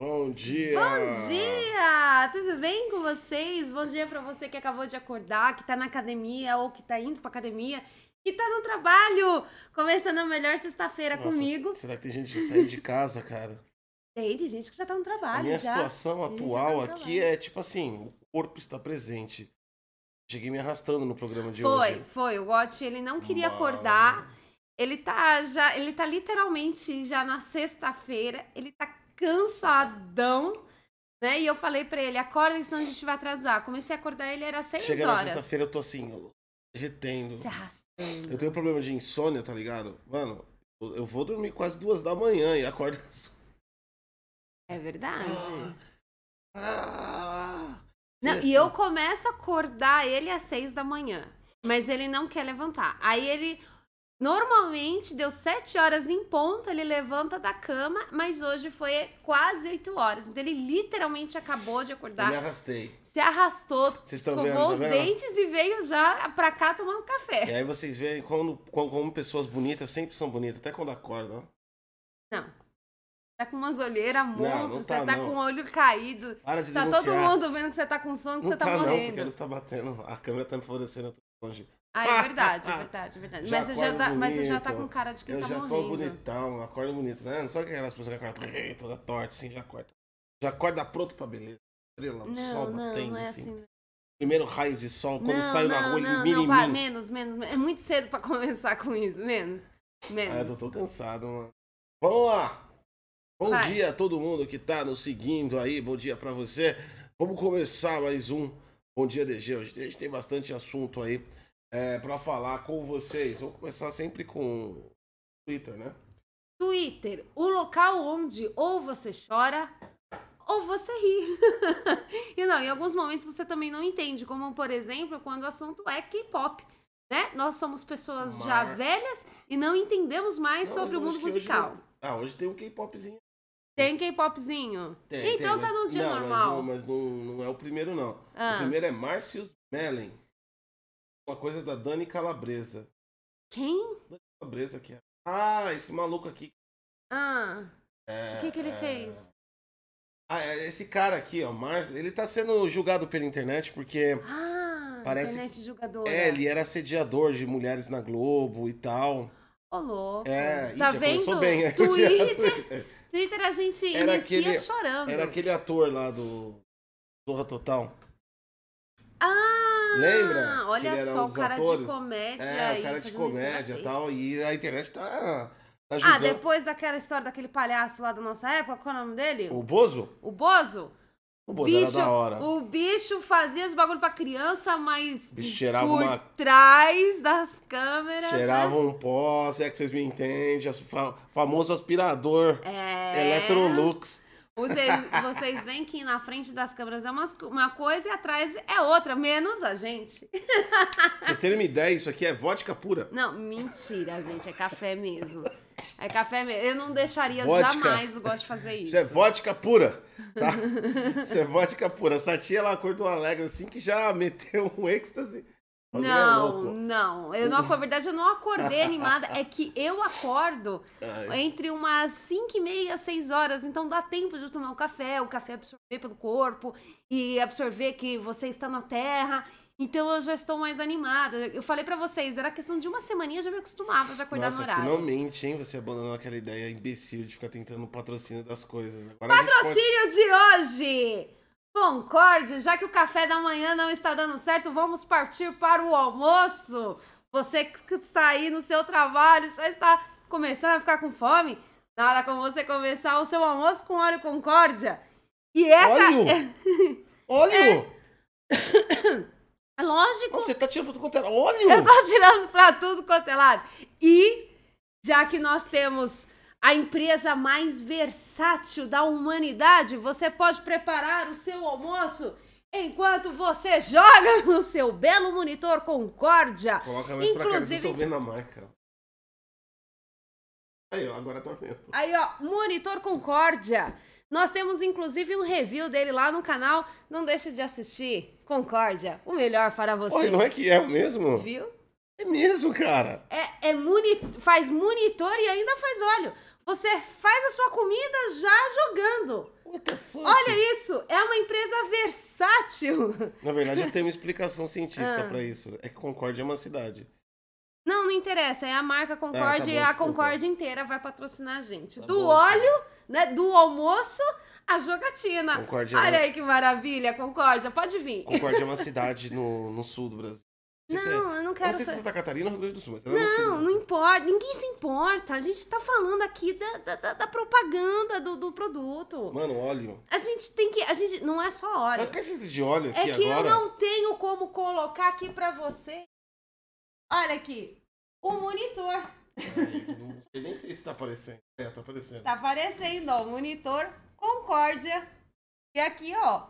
Bom dia! Bom dia! Tudo bem com vocês? Bom dia pra você que acabou de acordar, que tá na academia ou que tá indo pra academia, que tá no trabalho. Começando a melhor sexta-feira comigo. Será que tem gente que saiu de casa, cara? Tem, tem gente que já tá no A trabalho minha já. situação Tem já atual tá aqui é tipo assim, o corpo está presente. Cheguei me arrastando no programa de Foi, hoje. foi. O Gotti, ele não queria Mano. acordar. Ele tá já, ele tá literalmente já na sexta-feira, ele tá cansadão, né? E eu falei pra ele, acorda, senão a gente vai atrasar. Comecei a acordar ele era seis Chega na horas. sexta-feira, eu tô assim, ó, derretendo. Se arrastando. Eu tenho problema de insônia, tá ligado? Mano, eu vou dormir quase duas da manhã e acordo. É verdade. Ah, Não, sexta. e eu começo a acordar ele às seis da manhã. Mas ele não quer levantar. Aí ele. Normalmente deu sete horas em ponto, ele levanta da cama, mas hoje foi quase oito horas. Então ele literalmente acabou de Eu acordar, me arrastei. se arrastou, escovou vendo, tá os vendo? dentes e veio já pra cá tomando E café. aí vocês veem como, como, pessoas bonitas sempre são bonitas, até quando acordam. Não. Tá com umas olheiras não monstros, tá, você tá não. com o olho caído. Para de Tá denunciar. todo mundo vendo que você tá com sono, que Não você tá, tá não, porque a morrendo. luz tá batendo. A câmera tá me favorecendo, eu tô longe. Ah, é verdade, é verdade, é verdade. Já mas, você já tá, mas você já tá com cara de quem eu tá já morrendo. tô bonitão, acordo bonito, né? Não sou aquelas pessoas que acordam toda torta, assim, já acorda. Já acorda pronto pra beleza. Estrela, Não, sol não, batendo, não é assim. assim. Primeiro raio de sol, quando não, saio na não, rua, não, ele mini não, vai, mim. menos, menos, menos. É muito cedo pra começar com isso, menos. Menos. Ah, eu tô cansado, mano. Vamos lá! Bom Vai. dia a todo mundo que tá nos seguindo aí, bom dia pra você. Vamos começar mais um Bom Dia DG. Hoje a gente tem bastante assunto aí é, pra falar com vocês. Vamos começar sempre com Twitter, né? Twitter, o local onde ou você chora ou você ri. e não, em alguns momentos você também não entende, como por exemplo, quando o assunto é K-pop. Né? Nós somos pessoas já Mar- velhas e não entendemos mais Não, sobre o mundo hoje musical. não- Ah, hoje tem um K-popzinho. Tem K-popzinho? Tem, então tem, tá mas- no dia não, normal. Mas, não, mas não, não é o primeiro, não. Ah. O primeiro é Március Mellen. Uma coisa da Dani Calabresa. Quem? Calabresa aqui. Ah, esse maluco aqui. Ah, É, o que, que ele é, fez? Ah, é, esse cara aqui, ó, Márcio, ele tá sendo julgado pela internet porque Ah, Parece internet jogadora. é, ele era assediador de mulheres na Globo e tal. Ô, louco. É, ih, tá já vendo? bem. é, dia- Twitter, Twitter a gente Era inicia aquele- chorando. Era aquele ator lá do Zorra Total. Ah, Lembra? Olha só, o cara de atores? comédia. É, aí o cara de comédia e tal. E a internet tá, tá Ah, depois daquela história daquele palhaço lá da nossa época, qual é o nome dele? O Bozo? O Bozo? O Bozo era da hora. o bicho fazia os bagulho pra criança, mas O bicho cheirava por uma- trás das câmeras. Cheirava né? um pó, se é que vocês me entendem. fa- famoso aspirador. É. Electrolux. Vocês, vocês veem que na frente das câmeras é umas- uma coisa e atrás é outra, menos a gente. Pra vocês terem uma ideia, isso aqui é vodka pura. Não, mentira, gente. É café mesmo. É café mesmo. Eu não deixaria Vodka. jamais o gosto de fazer isso. Isso é vodka pura, tá? Isso é vodka pura. Essa tia, ela acordou alegre assim que já meteu um êxtase. O bagulho é Não, não. Eu não, na verdade, eu não acordei animada. É que eu acordo Ai. entre umas 5 e meia, 6 horas. Então dá tempo de eu tomar um café, o café absorver pelo corpo e absorver que você está na terra. Então eu já estou mais animada. Eu falei pra vocês, era questão de uma semaninha, já me acostumava de acordar Nossa, no horário. finalmente, hein? Você abandonou aquela ideia imbecil de ficar tentando o patrocínio das coisas. Agora gente pode- Patrocínio de hoje! Concorde, já que o café da manhã não está dando certo, vamos partir para o almoço. Você que está aí no seu trabalho, já está começando a ficar com fome? Nada como você começar o seu almoço com óleo Concórdia. E essa Óleo? é, Óleo! é lógico, Você tá tirando tudo quanto era óleo? eu tô tirando pra tudo quanto é lado. E já que nós temos a empresa mais versátil da humanidade, você pode preparar o seu almoço enquanto você joga no seu belo monitor Concórdia. Coloca mais pra cá, eu Inclusive- tô vendo a marca. Aí, ó, agora tá vendo. Aí, ó, Monitor Concórdia. Nós temos inclusive um review dele lá no canal. Não deixe de assistir. Concórdia, o melhor para você. Oi, não é que é mesmo? Viu? É mesmo, cara. É, é moni faz monitor e ainda faz óleo. Você faz a sua comida já jogando. Olha isso, é uma empresa versátil. Na verdade, eu tenho uma explicação científica Ah. pra isso. É que Concórdia é uma cidade. Não, não interessa, é a marca Concorde Ah, tá e a. Concorde inteira vai patrocinar a gente. Tá do bom. óleo, né, do almoço, a jogatina. Concórdia é Olha uma- aí que maravilha, Concórdia, pode vir. Concórdia é uma cidade no, no sul do Brasil. Não, é- Não, eu não quero... não sei se é sa- Santa Catarina ou Rio Grande do Sul, mas ela é no sul. Não, não importa, ninguém se importa. A gente tá falando aqui da, da, da- da propaganda do, do produto. Mano, óleo. A gente tem que. A gente. Não é só óleo. ficar escrito de óleo É aqui que agora? eu não tenho como colocar aqui pra você. Olha aqui. O monitor. Ai, Não sei nem sei se tá aparecendo. É, tá aparecendo. Tá aparecendo, ó. Monitor Concórdia. E aqui, ó.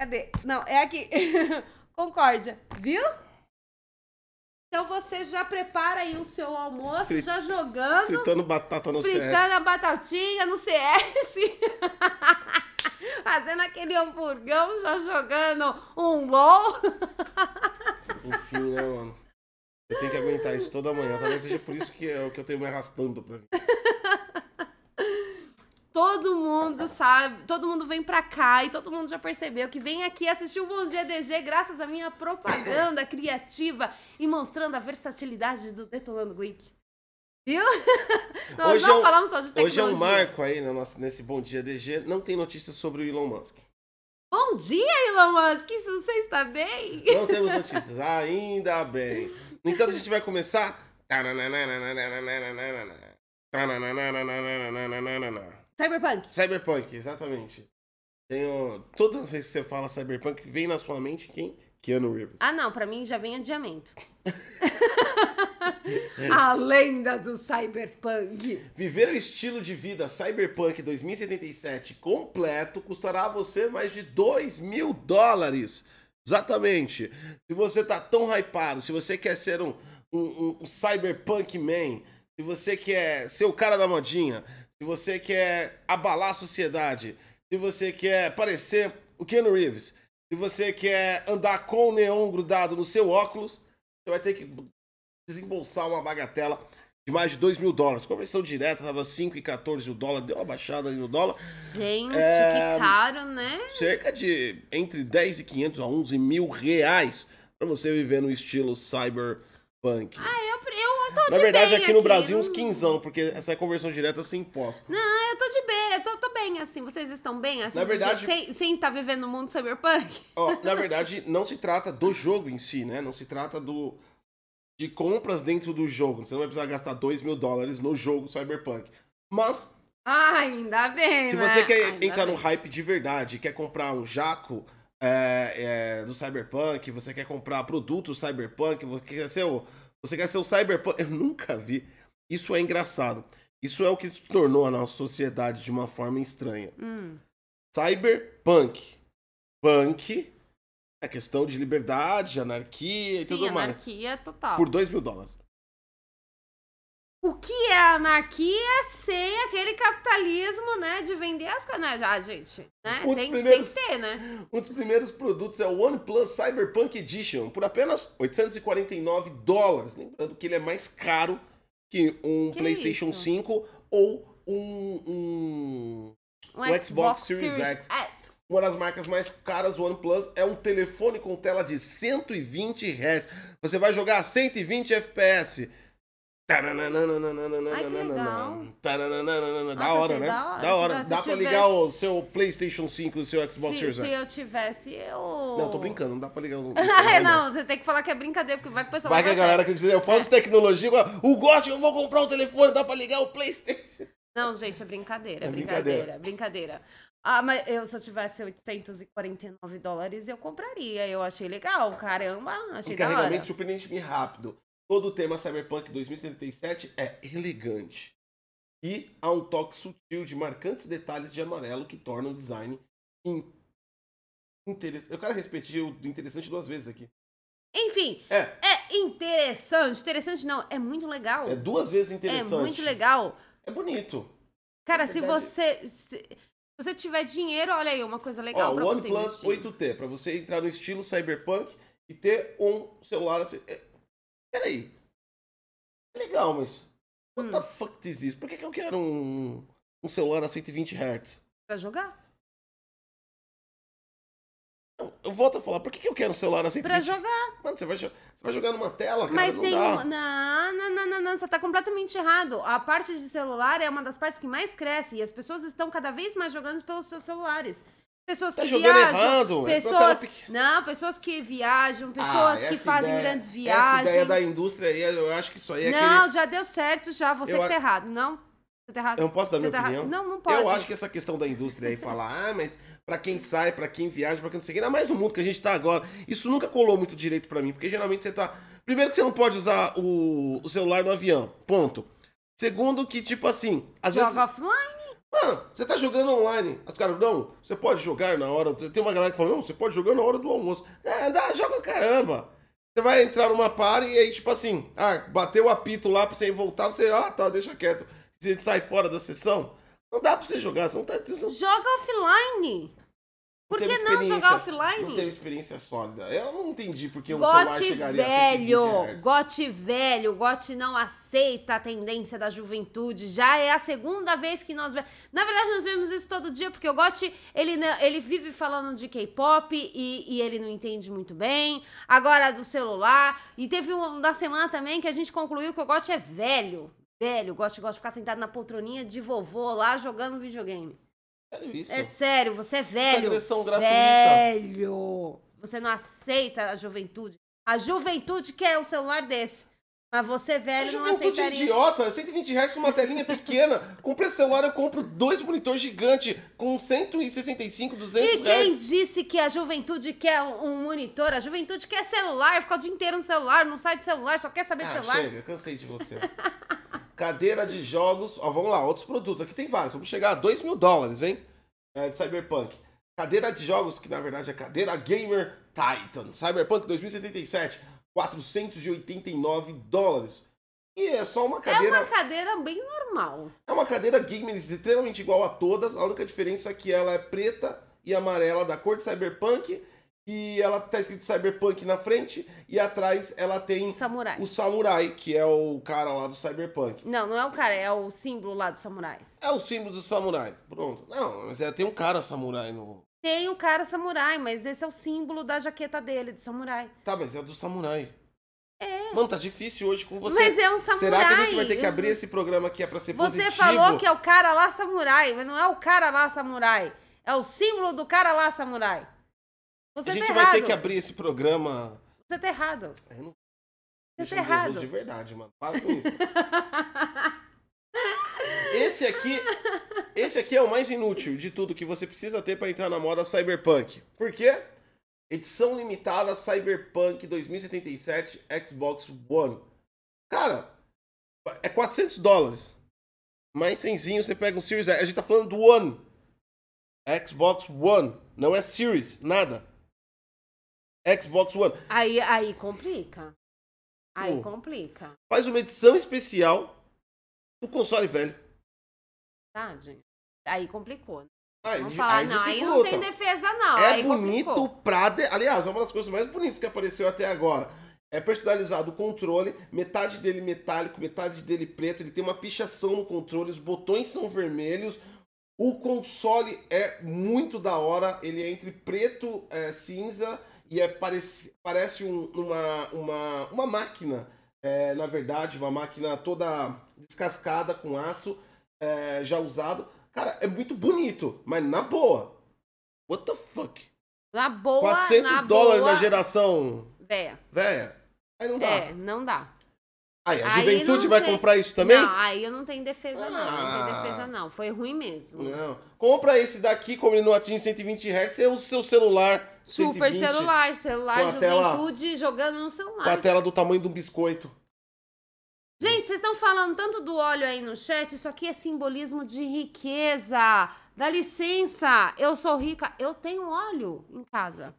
Cadê? Não, é aqui. Concórdia. Viu? Então você já prepara aí o seu almoço, Frit- já jogando. Fritando batata no fritando CS. a batatinha no CS. Fazendo aquele hamburgão, já jogando um gol. Enfim, né, mano? Eu tenho que aguentar isso toda manhã. Talvez seja por isso que é o que eu tenho me arrastando pra mim. Todo mundo sabe, todo mundo vem pra cá e todo mundo já percebeu que vem aqui assistir o Bom Dia DG graças à minha propaganda criativa e mostrando a versatilidade do Detonando Geek. Viu? Nós Hoje não é um- falamos só de tecnologia. Hoje é um marco aí no nosso, nesse Bom Dia DG. Não tem notícias sobre o Elon Musk. Bom dia, Elon Musk! Você está bem? Não temos notícias. Ainda bem. No entanto, a gente vai começar. Cyberpunk. Cyberpunk, exatamente. Tenho... Toda vez que você fala Cyberpunk, vem na sua mente quem? Keanu Reeves. Ah, não, pra mim já vem adiamento. a lenda do Cyberpunk. Viver o estilo de vida Cyberpunk 2077 completo custará a você mais de 2 mil dólares. Exatamente. Se você tá tão hypado, se você quer ser um, um, um Cyberpunk Man, se você quer ser o cara da modinha, se você quer abalar a sociedade, se você quer parecer o Keanu Reeves, se você quer andar com o neon grudado no seu óculos, você vai ter que desembolsar uma bagatela de mais de 2 mil dólares. Conversão direta tava 5,14 o dólar, deu uma baixada ali no dólar. Gente, É, que caro, né? Cerca de entre 10 e 500 a 11 mil reais pra você viver no estilo cyberpunk. Ah, eu, eu tô de Na verdade, bem aqui no Brasil, não- uns quinzão, porque essa é conversão direta sem imposto. Não, eu tô de bem, eu tô, tô bem assim. Vocês estão bem assim? Na verdade- sem, sem tá vivendo no mundo cyberpunk? Ó, na verdade, não se trata do jogo em si, né? Não se trata do de compras dentro do jogo. Você não vai precisar gastar 2 mil dólares no jogo Cyberpunk. Mas, Ah, ainda bem, se né? você quer Ainda entrar bem. no hype de verdade, quer comprar um jaco é, é, do Cyberpunk, você quer comprar produtos Cyberpunk, você quer ser o, você quer ser o Cyberpunk... Eu nunca vi. Isso é engraçado. Isso é o que se tornou a nossa sociedade de uma forma estranha. Hum. Cyberpunk. Punk é questão de liberdade, de anarquia e Sim, tudo mais. anarquia total. Por 2 mil dólares. O que é anarquia sem aquele capitalismo, né? De vender as coisas. Né? Já, gente, né? Um Tem, primeiros- tem que ter, né? Um dos primeiros produtos é o OnePlus Cyberpunk Edition, por apenas 849 dólares. Lembrando que ele é mais caro que um Que PlayStation isso? 5 ou um, um- Um, O Xbox Series X. Uma das marcas mais caras, o OnePlus, é um telefone com tela de 120 Hz. Você vai jogar a 120 FPS. Ai, que legal. Da hora, né? da hora. Dá pra ligar o seu PlayStation 5 e o seu Xbox Se, Series se eu tivesse, eu. Não, tô brincando, não dá pra ligar o. Não, você tem que falar que é brincadeira, porque vai que o pessoal Vai que a galera acredita, eu falo de tecnologia, o GOT, eu vou comprar um telefone, dá pra ligar o PlayStation. Não, gente, é brincadeira, é brincadeira, brincadeira. Ah, mas eu, se eu tivesse 849 dólares, eu compraria. Eu achei legal, caramba, achei da hora. Encarregamento surpreendentemente rápido. Todo o tema Cyberpunk 2077 é elegante. E há um toque sutil de marcantes detalhes de amarelo que tornam o design in... interessante. Eu quero repetir o interessante duas vezes aqui. Enfim, É, é interessante. Interessante não, é muito legal. é duas vezes É interessante. muito legal. É bonito. Cara, se você. Se você tiver dinheiro, olha aí, uma coisa legal Ó, pra o você OnePlus investir. 8T, pra você entrar no estilo Cyberpunk e ter um celular assim. é- Peraí. É legal, mas. What Hum. the fuck is this? Por que, que eu quero um, um celular a 120 Hz? Pra jogar? Eu volto a falar, por que, que eu quero um celular assim? Pra jogar. Mano, você vai, você vai jogar numa tela, cara, Mas não tem dá. um. Não, não, não, não, não, você tá completamente errado. A parte de celular é uma das partes que mais cresce e as pessoas estão cada vez mais jogando pelos seus celulares. Pessoas Tá que viajam, errado, é pessoas, não, pessoas que viajam, pessoas Ah, que essa fazem ideia- grandes Essa viagens. ideia da indústria aí, eu acho que isso aí é não, aquele... já deu certo, já. Você Eu que tá errado, não? Você tá errado. Eu não posso dar Você minha tá errado. opinião? Não, não pode. Eu acho que essa questão da indústria aí, falar, ah, mas pra quem sai, pra quem viaja, pra quem não sei o que, ainda mais no mundo que a gente tá agora, isso nunca colou muito direito pra mim, porque geralmente você tá... Primeiro que você não pode usar o, o celular no avião, ponto. Segundo que, tipo assim, às vezes... Joga offline. Mano, você tá jogando online. Os caras, não, você pode jogar na hora. Tem uma galera que fala, não, você pode jogar na hora do almoço. É, dá, joga caramba. Você vai entrar numa party e aí, tipo assim, ah, bateu o apito lá pra você voltar, você, ah, tá, deixa quieto. Você sai fora da sessão. Não dá pra você jogar, você não tá. Você Joga offline. Por que não jogar offline? Não teve experiência sólida. Eu não entendi porque celular Gote chegaria a 120 velho, Hz. Gote velho, Gote não aceita a tendência da juventude. Já é a segunda vez que nós vemos. Na verdade, nós vemos isso todo dia, porque o Gote, ele, ele vive falando de K-pop e, e ele não entende muito bem. Agora do celular. E teve um da semana também que a gente concluiu que o Gote é velho. Velho, o Gote gosta de ficar sentado na poltroninha de vovô lá jogando videogame. Sério isso? É sério, você é velho. agressão gratuita. Velho. Você não aceita a juventude. A juventude quer um celular desse. Mas você, velho, não juventude aceitaria. idiota, 120 Hz uma telinha pequena. Com preço celular eu compro dois monitores gigantes com 165, 200 E quem disse que a juventude quer um monitor? A juventude quer celular, fica o dia inteiro no celular, não sai do celular, só quer saber Ah, celular. chega, cansei de você. Cadeira de jogos, ó, vamos lá, outros produtos. Aqui tem vários, vamos chegar a 2 mil dólares, hein? É, de Cyberpunk. Cadeira de jogos, que na verdade é cadeira Gamer Titan. Cyberpunk 2077, 489 dólares. E é só uma É cadeira. uma cadeira bem normal. É uma cadeira gamer extremamente igual a todas. A única diferença é que ela é preta e amarela da cor de Cyberpunk. E ela tá escrito Cyberpunk na frente. E atrás ela tem Samurai. o Samurai, que é o cara lá do Cyberpunk. Não, não é o cara, é o símbolo lá dos samurais. É o símbolo do Samurai. Pronto. Não, mas é, tem um cara Samurai no. Tem o cara samurai, mas esse é o símbolo da jaqueta dele, do samurai. Tá, mas é do Samurai. É. Mano, tá difícil hoje com você. Mas é um samurai. Será que a gente vai ter que abrir esse programa que é pra ser Você positivo? falou que é o cara lá samurai, mas não é o cara lá samurai. É o símbolo do cara lá samurai. Você A gente tá vai errado. ter que abrir esse programa. Você tá errado. Eu não Você Deixa tá errado. de verdade, mano. Para com isso. esse aqui, esse aqui é o mais inútil de tudo que você precisa ter pra entrar na moda Cyberpunk. Por quê? Edição limitada Cyberpunk 2077 Xbox One. Cara, é 400 dólares. Mais cenzinho você pega um Series X. A gente tá falando do One. Xbox One. Não é Series, nada. Xbox One. Aí, aí complica. Aí Pô. complica. Faz uma edição especial do console velho. Gente? Aí complicou. Aí, Vamos falar, aí não, aí não tem defesa, não. É aí bonito complicou. pra. de- Aliás, é uma das coisas mais bonitas que apareceu até agora. É personalizado o controle, metade dele metálico, metade dele preto. Ele tem uma pichação no controle, os botões são vermelhos. O console é muito da hora. Ele é entre preto, é, cinza e é parece, parece um- uma, uma, uma máquina. é, na verdade, uma máquina toda descascada com aço, é, já usado. Cara, é muito bonito, mas na boa. What the fuck? Na boa, 400 na dólares boa, na geração Véia. velha? Aí não dá. É, não dá. Aí, a Aí juventude vai tem- comprar isso também? Não, aí eu não tenho defesa, não. Não Ah. tem defesa, não. Foi ruim mesmo. Não. Compra esse daqui, como ele não atinge 120 Hz, é o seu celular Super 120, celular, celular, a tela- juventude jogando no celular. com a tela do tamanho de um biscoito. Gente, vocês estão falando tanto do óleo aí no chat, isso aqui é simbolismo de riqueza. Dá licença, eu sou rica, eu tenho óleo em casa.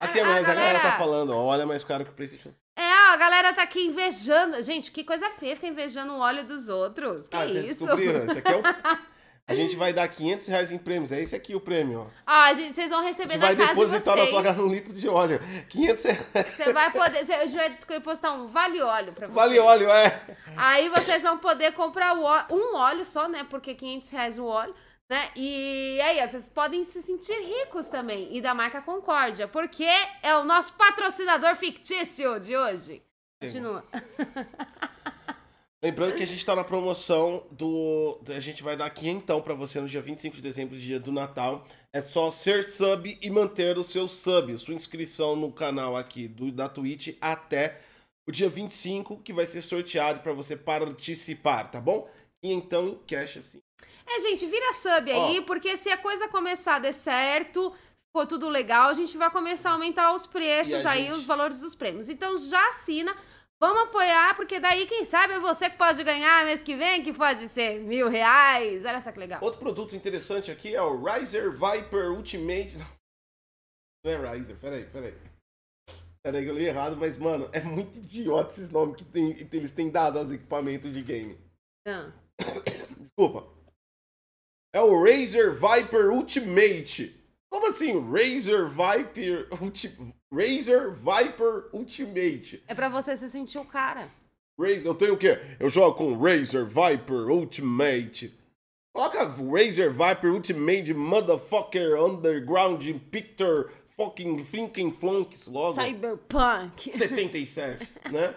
Aqui é A- a mais, a galera galera- tá falando, ó, olha é mais caro que o PlayStation. É, a galera tá aqui invejando. Gente, que coisa feia ficar invejando o óleo dos outros. Que ah, vocês isso? descobriram? Esse aqui é o... A gente vai dar 500 reais em prêmios. É esse aqui o prêmio, ó. Ah, gente, vocês vão receber na vai casa de depositar na vocês. sua casa um litro de óleo. 500 reais. Você vai poder. Você, vai depositar um vale óleo pra vocês. Vale óleo, é. Aí vocês vão poder comprar um óleo só, né? Porque 500 reais o óleo. Né? E aí, vocês podem se sentir ricos também. E da marca Concórdia, porque é o nosso patrocinador fictício de hoje. Continua. Lembrando que a gente tá na promoção do. A gente vai dar quinhentão pra você no dia 25 de dezembro, dia do Natal. É só ser sub e manter o seu sub, sua inscrição no canal aqui do, da Twitch até o dia 25, que vai ser sorteado pra você participar, tá bom? E então cash assim. É, gente, vira sub aí, porque se a coisa começar a dar certo, ficou tudo legal, a gente vai começar a aumentar os preços aí, gente- os valores dos prêmios. Então já assina, vamos apoiar, porque daí, quem sabe, é você que pode ganhar mês que vem, que pode ser mil reais. Olha só que legal. Outro produto interessante aqui é o Riser Viper Ultimate. Não é Riser, peraí, peraí. Peraí que eu li errado, mas, mano, é muito idiota esses nomes que tem- que eles têm dado aos equipamentos de game. Ah. Desculpa. É o Razer Viper Ultimate. Como assim? Razer Viper Ulti... Razer Viper Ultimate. É pra você se sentir o cara. Razer, eu tenho o quê? Eu jogo com Razer Viper Ultimate. Coloca Razer Viper Ultimate Motherfucker Underground Picture Fucking Thinking Flunks logo. Cyberpunk. 77, né?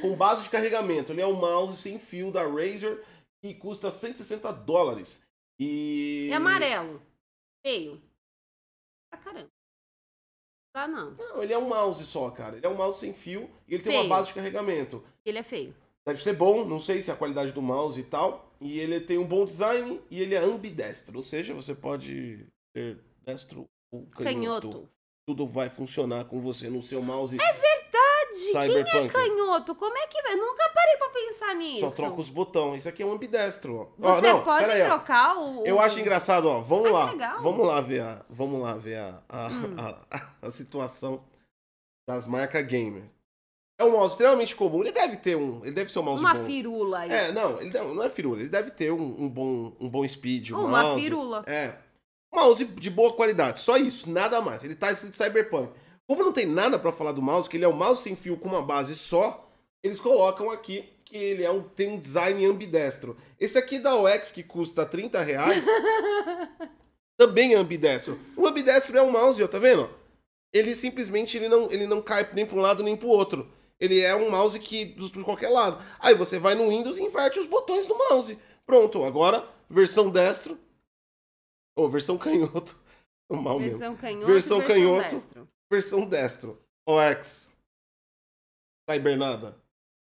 Com base de carregamento. Ele é um mouse sem fio da Razer que custa 160 dólares. E. E amarelo. Feio. Pra caramba. Dá não. Não, ele é um mouse só, cara. Ele é um mouse sem fio e ele tem uma Feio. base de carregamento. Ele é feio. Deve ser bom, não sei se é a qualidade do mouse e tal. E ele tem um bom design e ele é ambidestro. Ou seja, você pode ter destro ou canhoto. Canhoto. Tudo vai funcionar com você no seu mouse. É verdade! Cyberpunk. Quem é canhoto? Como é que vai? Nunca parei pra pensar nisso. Só troca os botões. Isso aqui é um ambidestro, ó. Você Ó, não, pode aí, trocar o. Eu acho engraçado, ó. Vamos Ah, lá. legal. Hum. Vamos lá ver a, vamos lá ver a, a, a, a situação das marcas gamer. É um mouse extremamente comum. Ele deve ter um, ele deve ser um mouse Uma bom. firula aí. É, não, ele não, não é firula. Ele deve ter um, um bom, um bom speed, um Uma mouse. firula. É. Mouse de boa qualidade, só isso, nada mais. Ele tá escrito Cyberpunk. Como não tem nada pra falar do mouse, que ele é um mouse sem fio com uma base só, eles colocam aqui que ele é um, tem um design ambidestro. Esse aqui da OX, que custa 30 reais, também é ambidestro. O ambidestro é um mouse, ó, tá vendo? Ele simplesmente ele não, ele não cai nem pra um lado nem pro outro. Ele é um mouse que de qualquer lado. Aí você vai no Windows e inverte os botões do mouse. Pronto, agora versão destro. Ou versão canhoto. O mal. Versão canhoto. Versão e canhoto. destro. Versão destro. OX. Cybernada.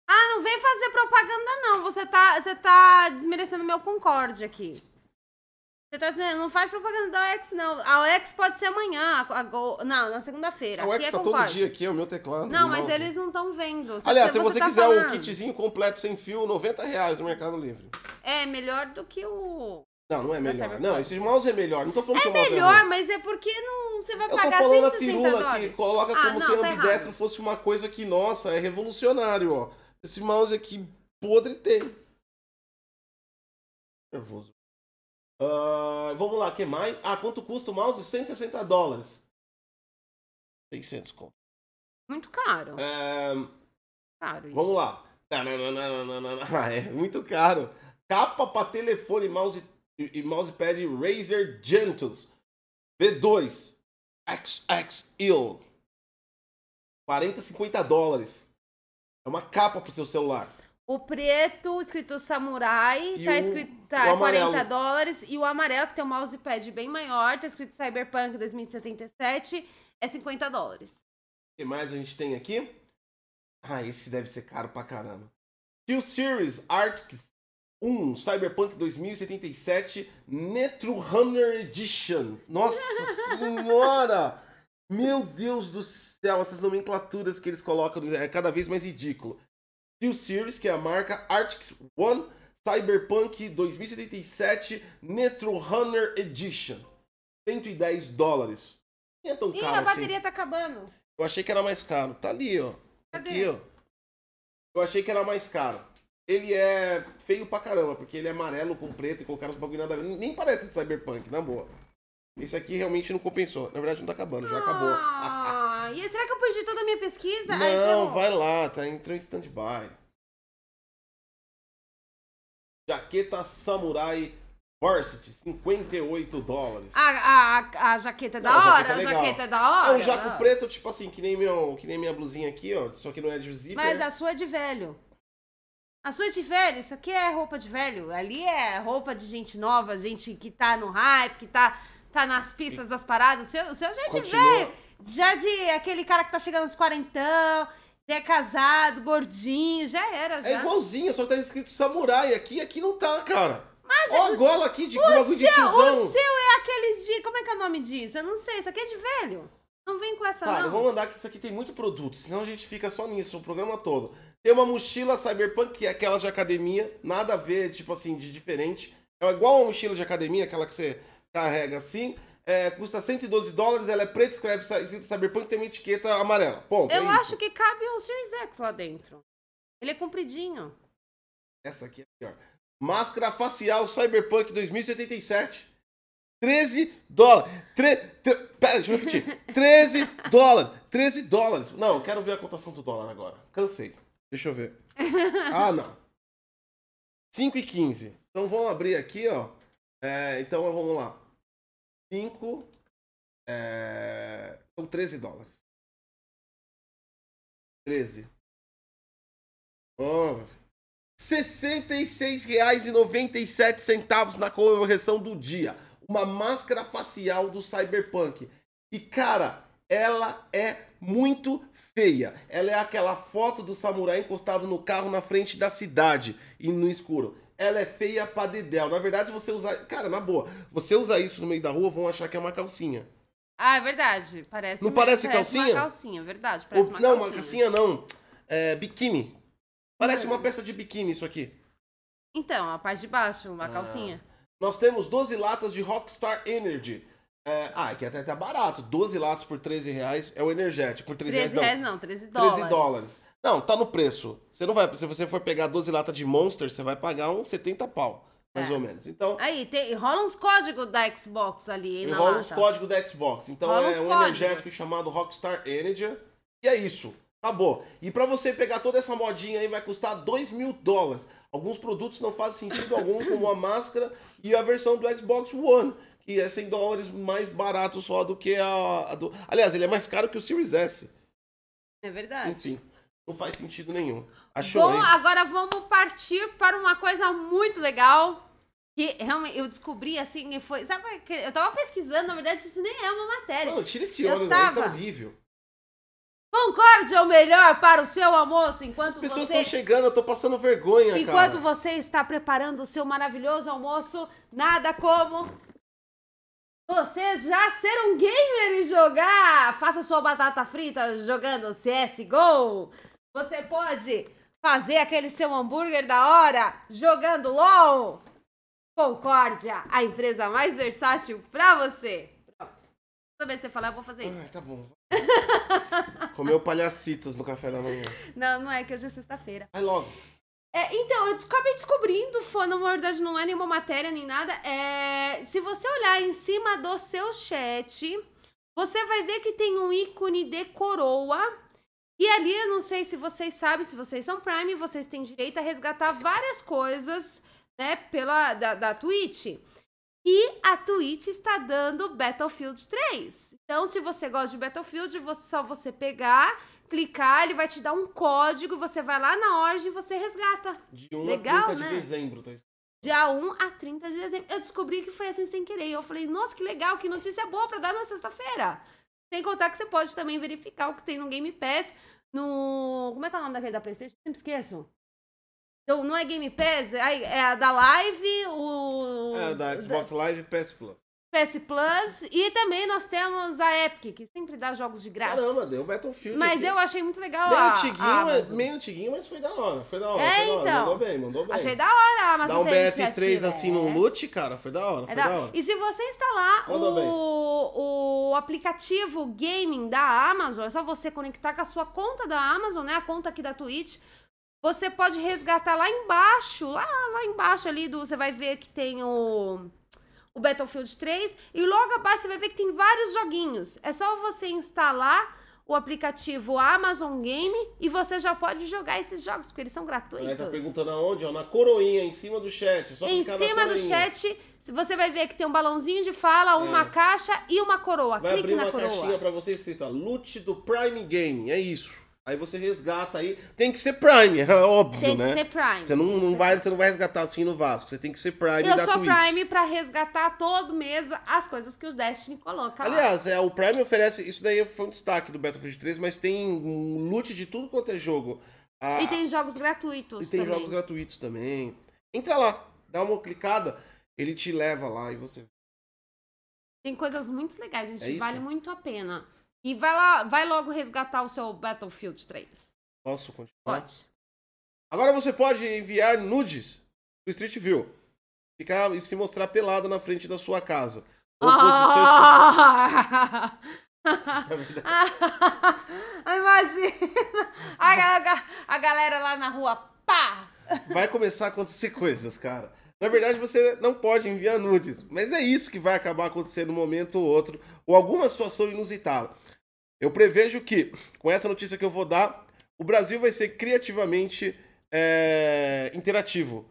Ah, não vem fazer propaganda, não. Você tá, você tá desmerecendo meu Concorde aqui. Você tá desmerecendo. Não faz propaganda da OX, não. A OX pode ser amanhã. a- a Go- Não, na segunda-feira. O Aqui OX é tá todo dia aqui, é o meu teclado. Não, mas eles não estão vendo. Aliás, se você tá quiser um falando. kitzinho completo sem fio, 90 reais no Mercado Livre. É melhor do que o. Não, não é melhor. Não, esse mouse é melhor. Não tô falando que É o mouse é melhor, mas é porque não, você vai Eu tô pagar falando a 160 firula que coloca Ah, como não, se tá ambidestro errado. fosse uma coisa que, nossa, é revolucionário, ó. Esse mouse aqui podre tem. Nervoso. Ah, vamos lá, que mais? Ah, quanto custa o mouse? 160 dólares. 600 conto. Muito caro. É, Caro isso. Vamos lá. Ah, é muito caro. Capa para telefone mouse, e mousepad Razer Gentus V2 XXL. 40, 50 dólares. É uma capa pro seu celular. O preto, escrito samurai, E tá o- escrito tá, amarelo. 40 dólares. E o amarelo, que tem um mousepad bem maior, tá escrito Cyberpunk 2077, é 50 dólares. O que mais a gente tem aqui? Ah, esse deve ser caro pra caramba. Steel Series Arctic 1 Cyberpunk 2077 Netrunner Edition. Nossa senhora! Meu Deus do céu, essas nomenclaturas que eles colocam é cada vez mais ridículo. Steel Series, que é a marca Arctic One Cyberpunk 2077 Netrunner Edition. 110 dólares. Nem é tão Ih, caro a assim. bateria tá acabando. Eu achei que era mais caro. Tá ali, ó. Tá Cadê? Aqui, ó. Eu achei que era mais caro. Ele é feio pra caramba, porque ele é amarelo com preto e colocaram os bagulho nada a ver. Nem parece de Cyberpunk, na boa. Esse aqui realmente não compensou. Na verdade, não tá acabando, já acabou. Ah, e será que eu perdi toda a minha pesquisa? Ai, Não, ferrou. vai lá, tá entrando em stand-by. Jaqueta Samurai Varsity, 58 dólares. A, a, a jaqueta é da Não, a hora, jaqueta é a jaqueta é da hora. É um jaco preto, tipo assim, que nem, meu, que nem minha blusinha aqui, ó. Só que não é de zíper. Mas a sua é de velho. A sua é de velho, isso aqui é roupa de velho. Ali é roupa de gente nova, gente que tá no hype, que tá, tá nas pistas das paradas. O seu, o seu já é de velho. Já de aquele cara que tá chegando aos quarentão, já é casado, gordinho, já era, já. É igualzinho, só tá escrito samurai aqui, aqui não tá, cara. Mas Ó a gola aqui de o, bagulho de seu, o seu é aqueles de. Como é que é o nome disso? Eu não sei, isso aqui é de velho. Não vem com essa, Tá, não. eu vou mandar que isso aqui tem muito produto, senão a gente fica só nisso o programa todo. Tem uma mochila Cyberpunk, que é aquelas de academia, nada a ver, tipo assim, de diferente. É igual uma mochila de academia, aquela que você carrega assim. É, custa 112 dólares, ela é preta, escreve escrito Cyberpunk, tem uma etiqueta amarela. Ponto. Eu é acho que cabe o Series X lá dentro. Ele é compridinho. Essa aqui é pior. Máscara facial Cyberpunk 2077. 13 dólares. Tre... tre- Pera, deixa eu repetir. 13 dólares. 13 dólares. Não, quero ver a cotação do dólar agora. Cansei. Deixa eu ver. Ah, não. 5 e 15. Então vamos abrir aqui, ó. É, então vamos lá. 5. É... São 13 dólares. 13. Oh, R$ 66,97 na correção do dia. Uma máscara facial do Cyberpunk. E, cara, ela é muito feia. Ela é aquela foto do samurai encostado no carro na frente da cidade e no escuro. Ela é feia pra dedéu. Na verdade, você usar. Cara, na boa, você usar isso no meio da rua, vão achar que é uma calcinha. Ah, é verdade. Parece Não mesmo, parece calcinha? uma calcinha, verdade. Parece Ou- uma não, calcinha. uma calcinha não. É biquíni. Parece Hum. uma peça de biquíni isso aqui. Então, a parte de baixo, Ah. uma calcinha. Nós temos 12 latas de Rockstar Energy. É, ah, aqui até tá barato. 12 latas por 13 reais. É o energético. Por 13, 13 reais, não. não, 13 dólares. 13 dólares. Não, tá no preço. Você não vai. Se você for pegar 12 latas de Monster, você vai pagar uns 70 pau. Mais É. ou menos. Então, Aí, tem, rola uns códigos da Xbox ali na os lata. códigos da Xbox. Então Rola é uns um códigos. energético chamado Rockstar Energy. E é isso. Acabou. E pra você pegar toda essa modinha aí vai custar 2 mil dólares. Alguns produtos não fazem sentido algum, como a máscara e a versão do Xbox One, que é 100 dólares mais barato só do que a, a do. Aliás, ele é mais caro que o Series S. É verdade. Enfim, não faz sentido nenhum. Achou Bom, aí? agora vamos partir para uma coisa muito legal. Que realmente eu descobri assim, e foi. Sabe é que- Eu tava pesquisando, na verdade, isso nem é uma matéria. Mano, tira esse daí, tá tava- horrível. Concorde é o melhor para o seu almoço enquanto As pessoas você. estão chegando, eu tô passando vergonha, Enquanto cara. você está preparando o seu maravilhoso almoço, nada como você já ser um gamer e jogar. Faça sua batata frita jogando CSGO. Você pode fazer aquele seu hambúrguer da hora jogando LOL. Concórdia, a empresa mais versátil pra você. Pronto. Toda vez que você falar, eu vou fazer isso. tá bom. Comeu palhacitos no café da manhã. Não, não é que hoje é sexta-feira. Vai logo. É, então, eu acabei descobrindo, foi, na verdade não é nenhuma matéria nem nada. É, se você olhar em cima do seu chat, você vai ver que tem um ícone de coroa. E ali, eu não sei se vocês sabem, se vocês são Prime, vocês têm direito a resgatar várias coisas, né, pela, da, da Twitch. E a Twitch está dando Battlefield 3. Então, se você gosta de Battlefield, você, só você pegar, clicar, ele vai te dar um código, você vai lá na Origin e você resgata. De 1 Legal, a 30 né? de dezembro. Tá? Dia 1 a 30 de dezembro. Eu descobri que foi assim sem querer. Eu falei, nossa, que legal, que notícia boa pra dar na sexta-feira. Sem contar que você pode também verificar o que tem no Game Pass, no... Como é que é o nome daquele da Playstation? Sempre esqueço. Então, não é Game Pass, é é a da Live, o... É, da Xbox Live e PS Plus. PS Plus. E também nós temos a Epic, que sempre dá jogos de graça. Caramba, deu Battlefield. Mas aqui. eu achei muito legal Meio a, antiguinho, a mas, meio antiguinho, mas foi da hora. Foi da hora. É, foi da hora. então. Mandou bem, mandou bem. Achei da hora a Dá Amazon um ter BF3 iniciativa, assim é. no loot, cara. Foi da hora. É Foi da- da hora. E se você instalar o, o aplicativo gaming da Amazon, é só você conectar com a sua conta da Amazon, né? A conta aqui da Twitch. Você pode resgatar lá embaixo, lá, lá embaixo ali, do, você vai ver que tem o, o Battlefield 3. E logo abaixo você vai ver que tem vários joguinhos. É só você instalar o aplicativo Amazon Game e você já pode jogar esses jogos, porque eles são gratuitos. Aí tá perguntando aonde? Ó, na coroinha, em cima do chat. É Em cima do chat, se você vai ver que tem um balãozinho de fala, uma É. caixa e uma coroa. Vai Clique abrir na uma coroa. caixinha pra você escrita Loot do Prime Game. É isso. Aí você resgata aí. Tem que ser Prime, é óbvio, Tem que né? ser Prime. Você não, que não vai, você não vai resgatar assim no Vasco. Você tem que ser Prime Eu da sou Twitch. Prime pra resgatar todo mês as coisas que o Destiny coloca lá. Aliás, é, o Prime oferece. Isso daí foi um destaque do Battlefield 3, mas tem um loot de tudo quanto é jogo. Ah, E tem jogos gratuitos e tem também. jogos gratuitos também. Entra lá, dá uma clicada, ele te leva lá e você. Tem coisas muito legais, gente. É vale muito a pena. E vai lá, vai logo resgatar o seu Battlefield 3. Posso continuar? Pode. Agora você pode enviar nudes do Street View. Ficar e se mostrar pelado na frente da sua casa. Ou posições. Ah! Verdade, Imagina a, ga- a galera lá na rua, pá! Vai começar a acontecer coisas, cara. Na verdade, você não pode enviar nudes. Mas é isso que vai acabar acontecendo num momento ou outro. Ou alguma situação inusitada. Eu prevejo que, com essa notícia que eu vou dar, o Brasil vai ser criativamente é, interativo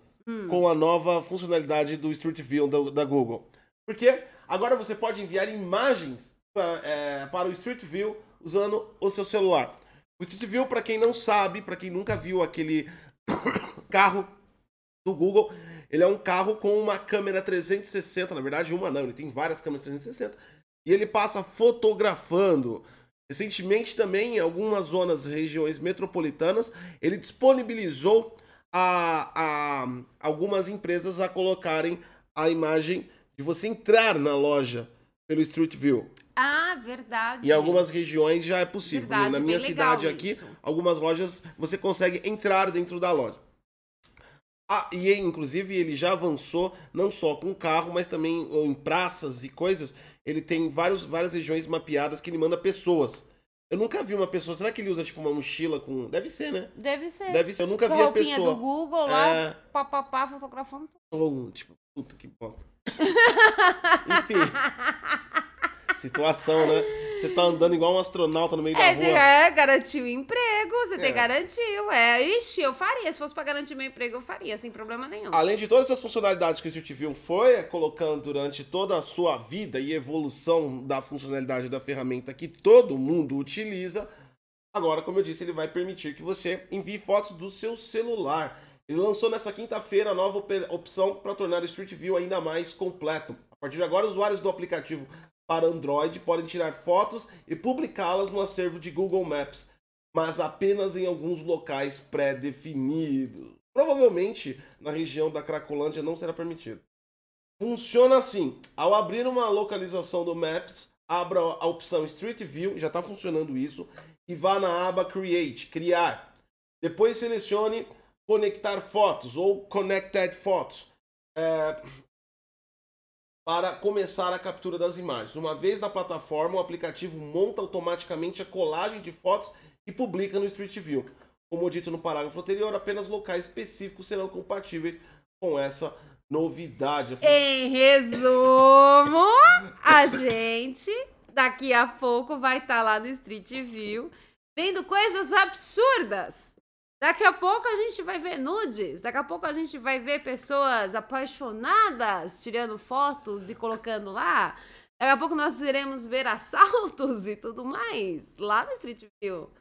com a nova funcionalidade do Street View da, da Google. Porque agora você pode enviar imagens pra- é, para o Street View usando o seu celular. O Street View, para quem não sabe, para quem nunca viu aquele carro do Google, ele é um carro com uma câmera 360, na verdade uma não, ele tem várias câmeras 360, e ele passa fotografando. Recentemente também, em algumas zonas, regiões metropolitanas, ele disponibilizou a, a algumas empresas a colocarem a imagem de você entrar na loja pelo Street View. Ah, verdade. Em algumas regiões já é possível. Verdade, na minha cidade aqui, isso. algumas lojas você consegue entrar dentro da loja. Ah, e inclusive ele já avançou não só com carro, mas também em praças e coisas. Ele tem vários, várias regiões mapeadas que ele manda pessoas. Eu nunca vi uma pessoa. Será que ele usa tipo uma mochila com. Deve ser, né? Deve ser. Deve ser. Eu nunca Com vi a roupinha pessoa. do Google lá, É. pá, pá, pá, fotografando. Ou, tipo, puta que bosta. Enfim. Situação, né? Você tá andando igual um astronauta no meio da É, rua. tem- é, garantiu emprego, você É. tem garantiu. É, ixi, eu faria. Se fosse pra garantir meu emprego, eu faria, sem problema nenhum. Além de todas essas funcionalidades que o Street View foi colocando durante toda a sua vida e evolução da funcionalidade da ferramenta que todo mundo utiliza, agora, como eu disse, ele vai permitir que você envie fotos do seu celular. Ele lançou nessa quinta-feira a nova op- opção para tornar o Street View ainda mais completo. A partir de agora, usuários do aplicativo para Android podem tirar fotos e publicá-las no acervo de Google Maps, mas apenas em alguns locais pré-definidos. Provavelmente na região da Cracolândia não será permitido. Funciona assim: ao abrir uma localização do Maps, abra a opção Street View, já está funcionando isso, e vá na aba Create, criar. Depois selecione conectar fotos ou Connected Fotos. É, para começar a captura das imagens. Uma vez na plataforma, o aplicativo monta automaticamente a colagem de fotos e publica no Street View. Como dito no parágrafo anterior, apenas locais específicos serão compatíveis com essa novidade. Em resumo, a gente daqui a pouco vai estar lá no Street View vendo coisas absurdas. Daqui a pouco a gente vai ver nudes, daqui a pouco a gente vai ver pessoas apaixonadas tirando fotos e colocando lá. Daqui a pouco nós iremos ver assaltos e tudo mais lá no Street View.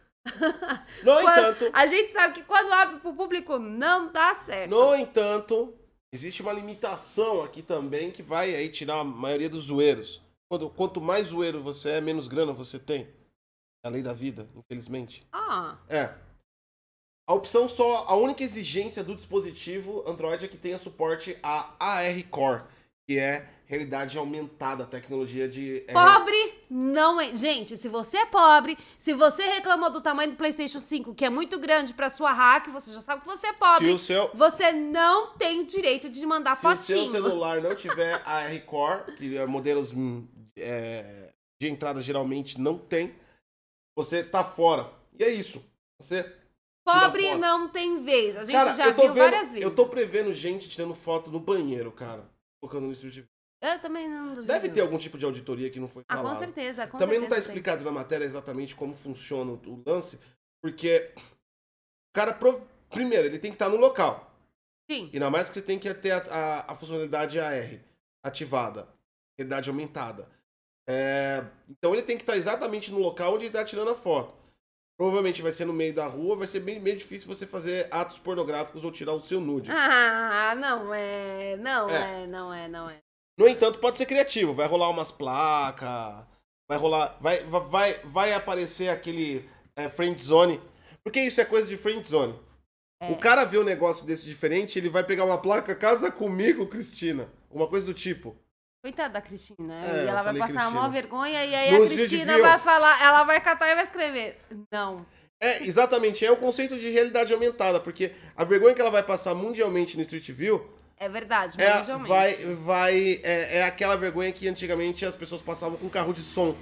No Quando- entanto, a gente sabe que quando abre pro público não dá certo. no entanto, existe uma limitação aqui também que vai aí tirar a maioria dos zoeiros. Quanto, quanto mais zoeiro você é, menos grana você tem. É a lei da vida, infelizmente. Ah, É. A opção só, a única exigência do dispositivo Android é que tenha suporte a AR Core, que é realidade aumentada, tecnologia de Pobre não é. Gente, se você é pobre, se você reclamou do tamanho do PlayStation 5, que é muito grande pra sua hack, você já sabe que você é se pobre. o seu Você não tem direito de mandar se o seu fotinho. celular não tiver AR Core, que é modelos hum, é, de entrada geralmente não tem, você tá fora. E é isso. Você Pobre não tem vez. A gente Cara, já viu vendo- várias vezes. Eu tô prevendo gente tirando foto no banheiro, cara. Colocando no Street. Eu também não duvido. Deve ter algum tipo de auditoria que não foi Ah, falado. com certeza, com Também não tá certeza tem. explicado na matéria exatamente como funciona o lance, porque o cara, primeiro, ele tem que estar no local. Sim. Ainda mais que você tem que ter a, a- a funcionalidade AR ativada, realidade aumentada. É, então ele tem que estar exatamente no local onde ele está tirando a foto. Provavelmente vai ser no meio da rua, vai ser bem, meio difícil você fazer atos pornográficos ou tirar o seu nude. Ah, não é. Não É. é, não é, não é. No entanto, pode ser criativo. Vai rolar umas placas, vai rolar. Vai, vai, vai, vai aparecer aquele é, friend zone. Porque isso é coisa de friend zone. É. O cara vê um negócio desse diferente, ele vai pegar uma placa, casa comigo, Cristina. Uma coisa do tipo. Coitada da Cristina. É, e ela vai passar a Cristina. maior vergonha e aí Nos a Cristina vai falar, ela vai catar e vai escrever. Não. É, exatamente, é o conceito de realidade aumentada, porque a vergonha que ela vai passar mundialmente no Street View É verdade, é, mundialmente. vai, vai, é, é aquela vergonha que antigamente as pessoas passavam com carro de som.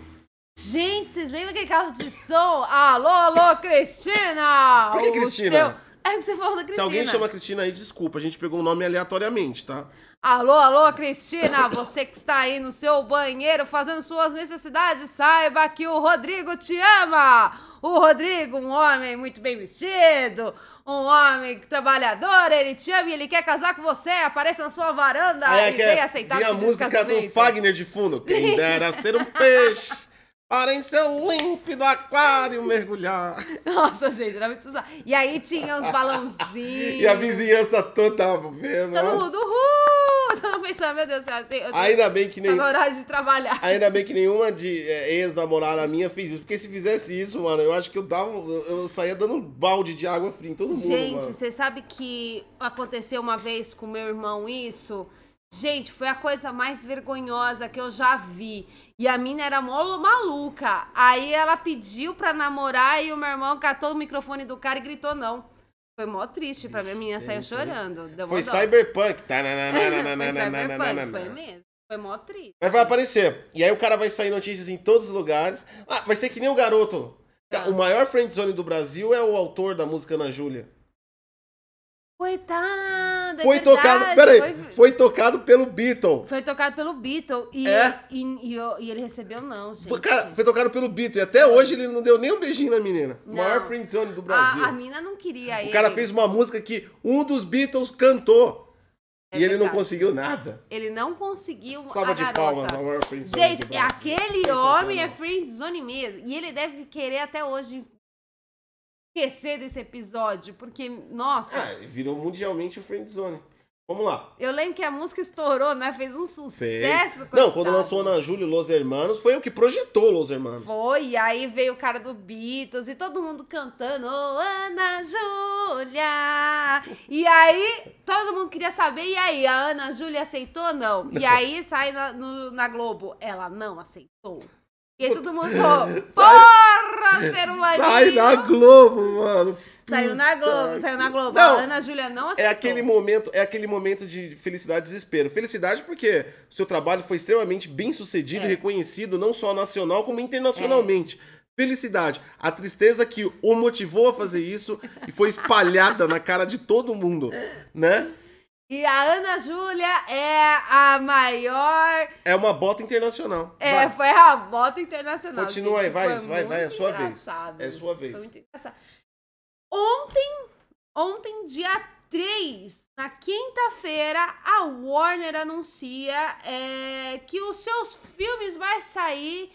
Gente, vocês lembram aquele carro de som? Alô, alô, Cristina! Por que Cristina? seu- É o que você falou da Cristina. Se alguém chama Cristina aí, desculpa, a gente pegou o nome aleatoriamente, tá? Alô, alô, Cristina, você que está aí no seu banheiro fazendo suas necessidades, saiba que o Rodrigo te ama! O Rodrigo, um homem muito bem vestido, um homem trabalhador, ele te ama e ele quer casar com você, apareça na sua varanda Aí e aceitar vem a o de música do. Fagner de fundo. Quem dera ser um peixe para em seu límpido aquário mergulhar. Nossa, gente, era muito zoado. E aí tinha os balãozinhos. E a vizinhança toda tava vendo. Todo mundo, uhul! Todo mundo pensando, meu Deus do céu, eu tenho, eu tenho Ainda bem que nem. hora de trabalhar. Ainda bem que nenhuma de é, ex-namorada minha fez isso. Porque se fizesse isso, mano, eu acho que eu dava. Eu, eu saía dando um balde de água fria em todo mundo. Gente, você sabe que aconteceu uma vez com meu irmão isso? Gente, foi a coisa mais vergonhosa que eu já vi. E a mina era mó maluca. Aí ela pediu pra namorar e o meu irmão catou o microfone do cara e gritou não. Foi mó triste pra mim. A menina saiu né? chorando. Deu Foi dó. cyberpunk. Foi cyberpunk, foi mesmo. Foi mó triste. Mas vai aparecer. E aí o cara vai sair notícias em todos os lugares. Ah, vai ser que nem o garoto. Ah. O maior friendzone do Brasil é o autor da música Ana Júlia. Coitada, é Foi verdade, tocado. Peraí, Foi, foi tocado pelo Beatle. foi tocado pelo Beatle. E, É? e, e, e ele recebeu não, gente. Foi, cara, foi tocado pelo Beatle. E até hoje ele não deu nem um beijinho na menina. O Não. maior friendzone do Brasil. A, a mina não queria ele. O cara fez uma música que um dos Beatles cantou. É e ele não verdade. conseguiu nada. Ele não conseguiu Salva de palmas ao maior friendzone Gente, aquele homem é friendzone mesmo. E ele deve querer até hoje esquecer desse episódio. Porque, nossa, Ah, virou mundialmente o friendzone. Vamos lá. eu lembro que a música estourou, né? Fez um sucesso. Fez. Não, quando lançou Ana Júlia e Los Hermanos, foi o que projetou Los Hermanos. Foi, e aí veio o cara do Beatles e todo mundo cantando, ô Ana Júlia. E aí, todo mundo queria saber, e aí, a Ana Júlia aceitou ou não? E aí sai na, no- na Globo, ela não aceitou. E aí todo mundo falou, porra, ser humaninho. Sai na Globo, mano. Saiu na Globo, saiu na Globo. Não, a Ana Júlia não aceitou. É aquele momento, é aquele momento de felicidade e desespero. Felicidade porque o seu trabalho foi extremamente bem sucedido É. e reconhecido não só nacional como internacionalmente. Felicidade. A tristeza que o motivou a fazer isso e foi espalhada na cara de todo mundo, né? E a Ana Júlia é a maior É uma bota internacional. É, Vai. foi a volta internacional. Continua aí, gente. vai, Foi vai, vai, é sua vez. É sua vez. Foi muito engraçado. Ontem, ontem, dia 3, na quinta-feira, a Warner anuncia é, que os seus filmes vai sair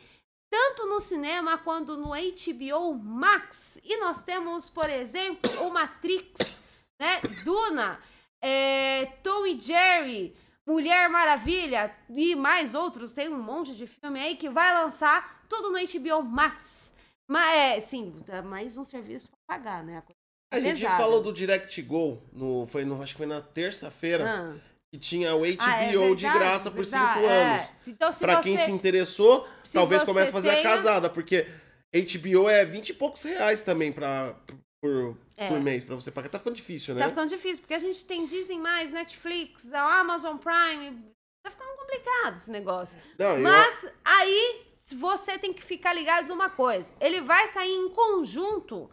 tanto no cinema quanto no HBO Max. E nós temos, por exemplo, o Matrix, né? Duna, é, Tom e Jerry, Mulher Maravilha e mais outros. Tem um monte de filme aí que vai lançar tudo no HBO Max. Mas é, sim, é mais um serviço pra pagar, né? coisa A gente falou do Direct Go, no, foi no, acho que foi na terça-feira, Ah. que tinha o HBO Ah, é de verdade, graça por cinco é. anos. Então, se Pra você... quem se interessou, se talvez comece a fazer tenha- a casada, porque HBO é 20 e poucos reais também pra, por, É. por mês pra você pagar. Tá ficando difícil, né? Tá ficando difícil, porque a gente tem Disney+, Netflix, a Amazon Prime... Tá ficando complicado esse negócio. Não, eu- Mas aí você tem que ficar ligado numa coisa. Ele vai sair em conjunto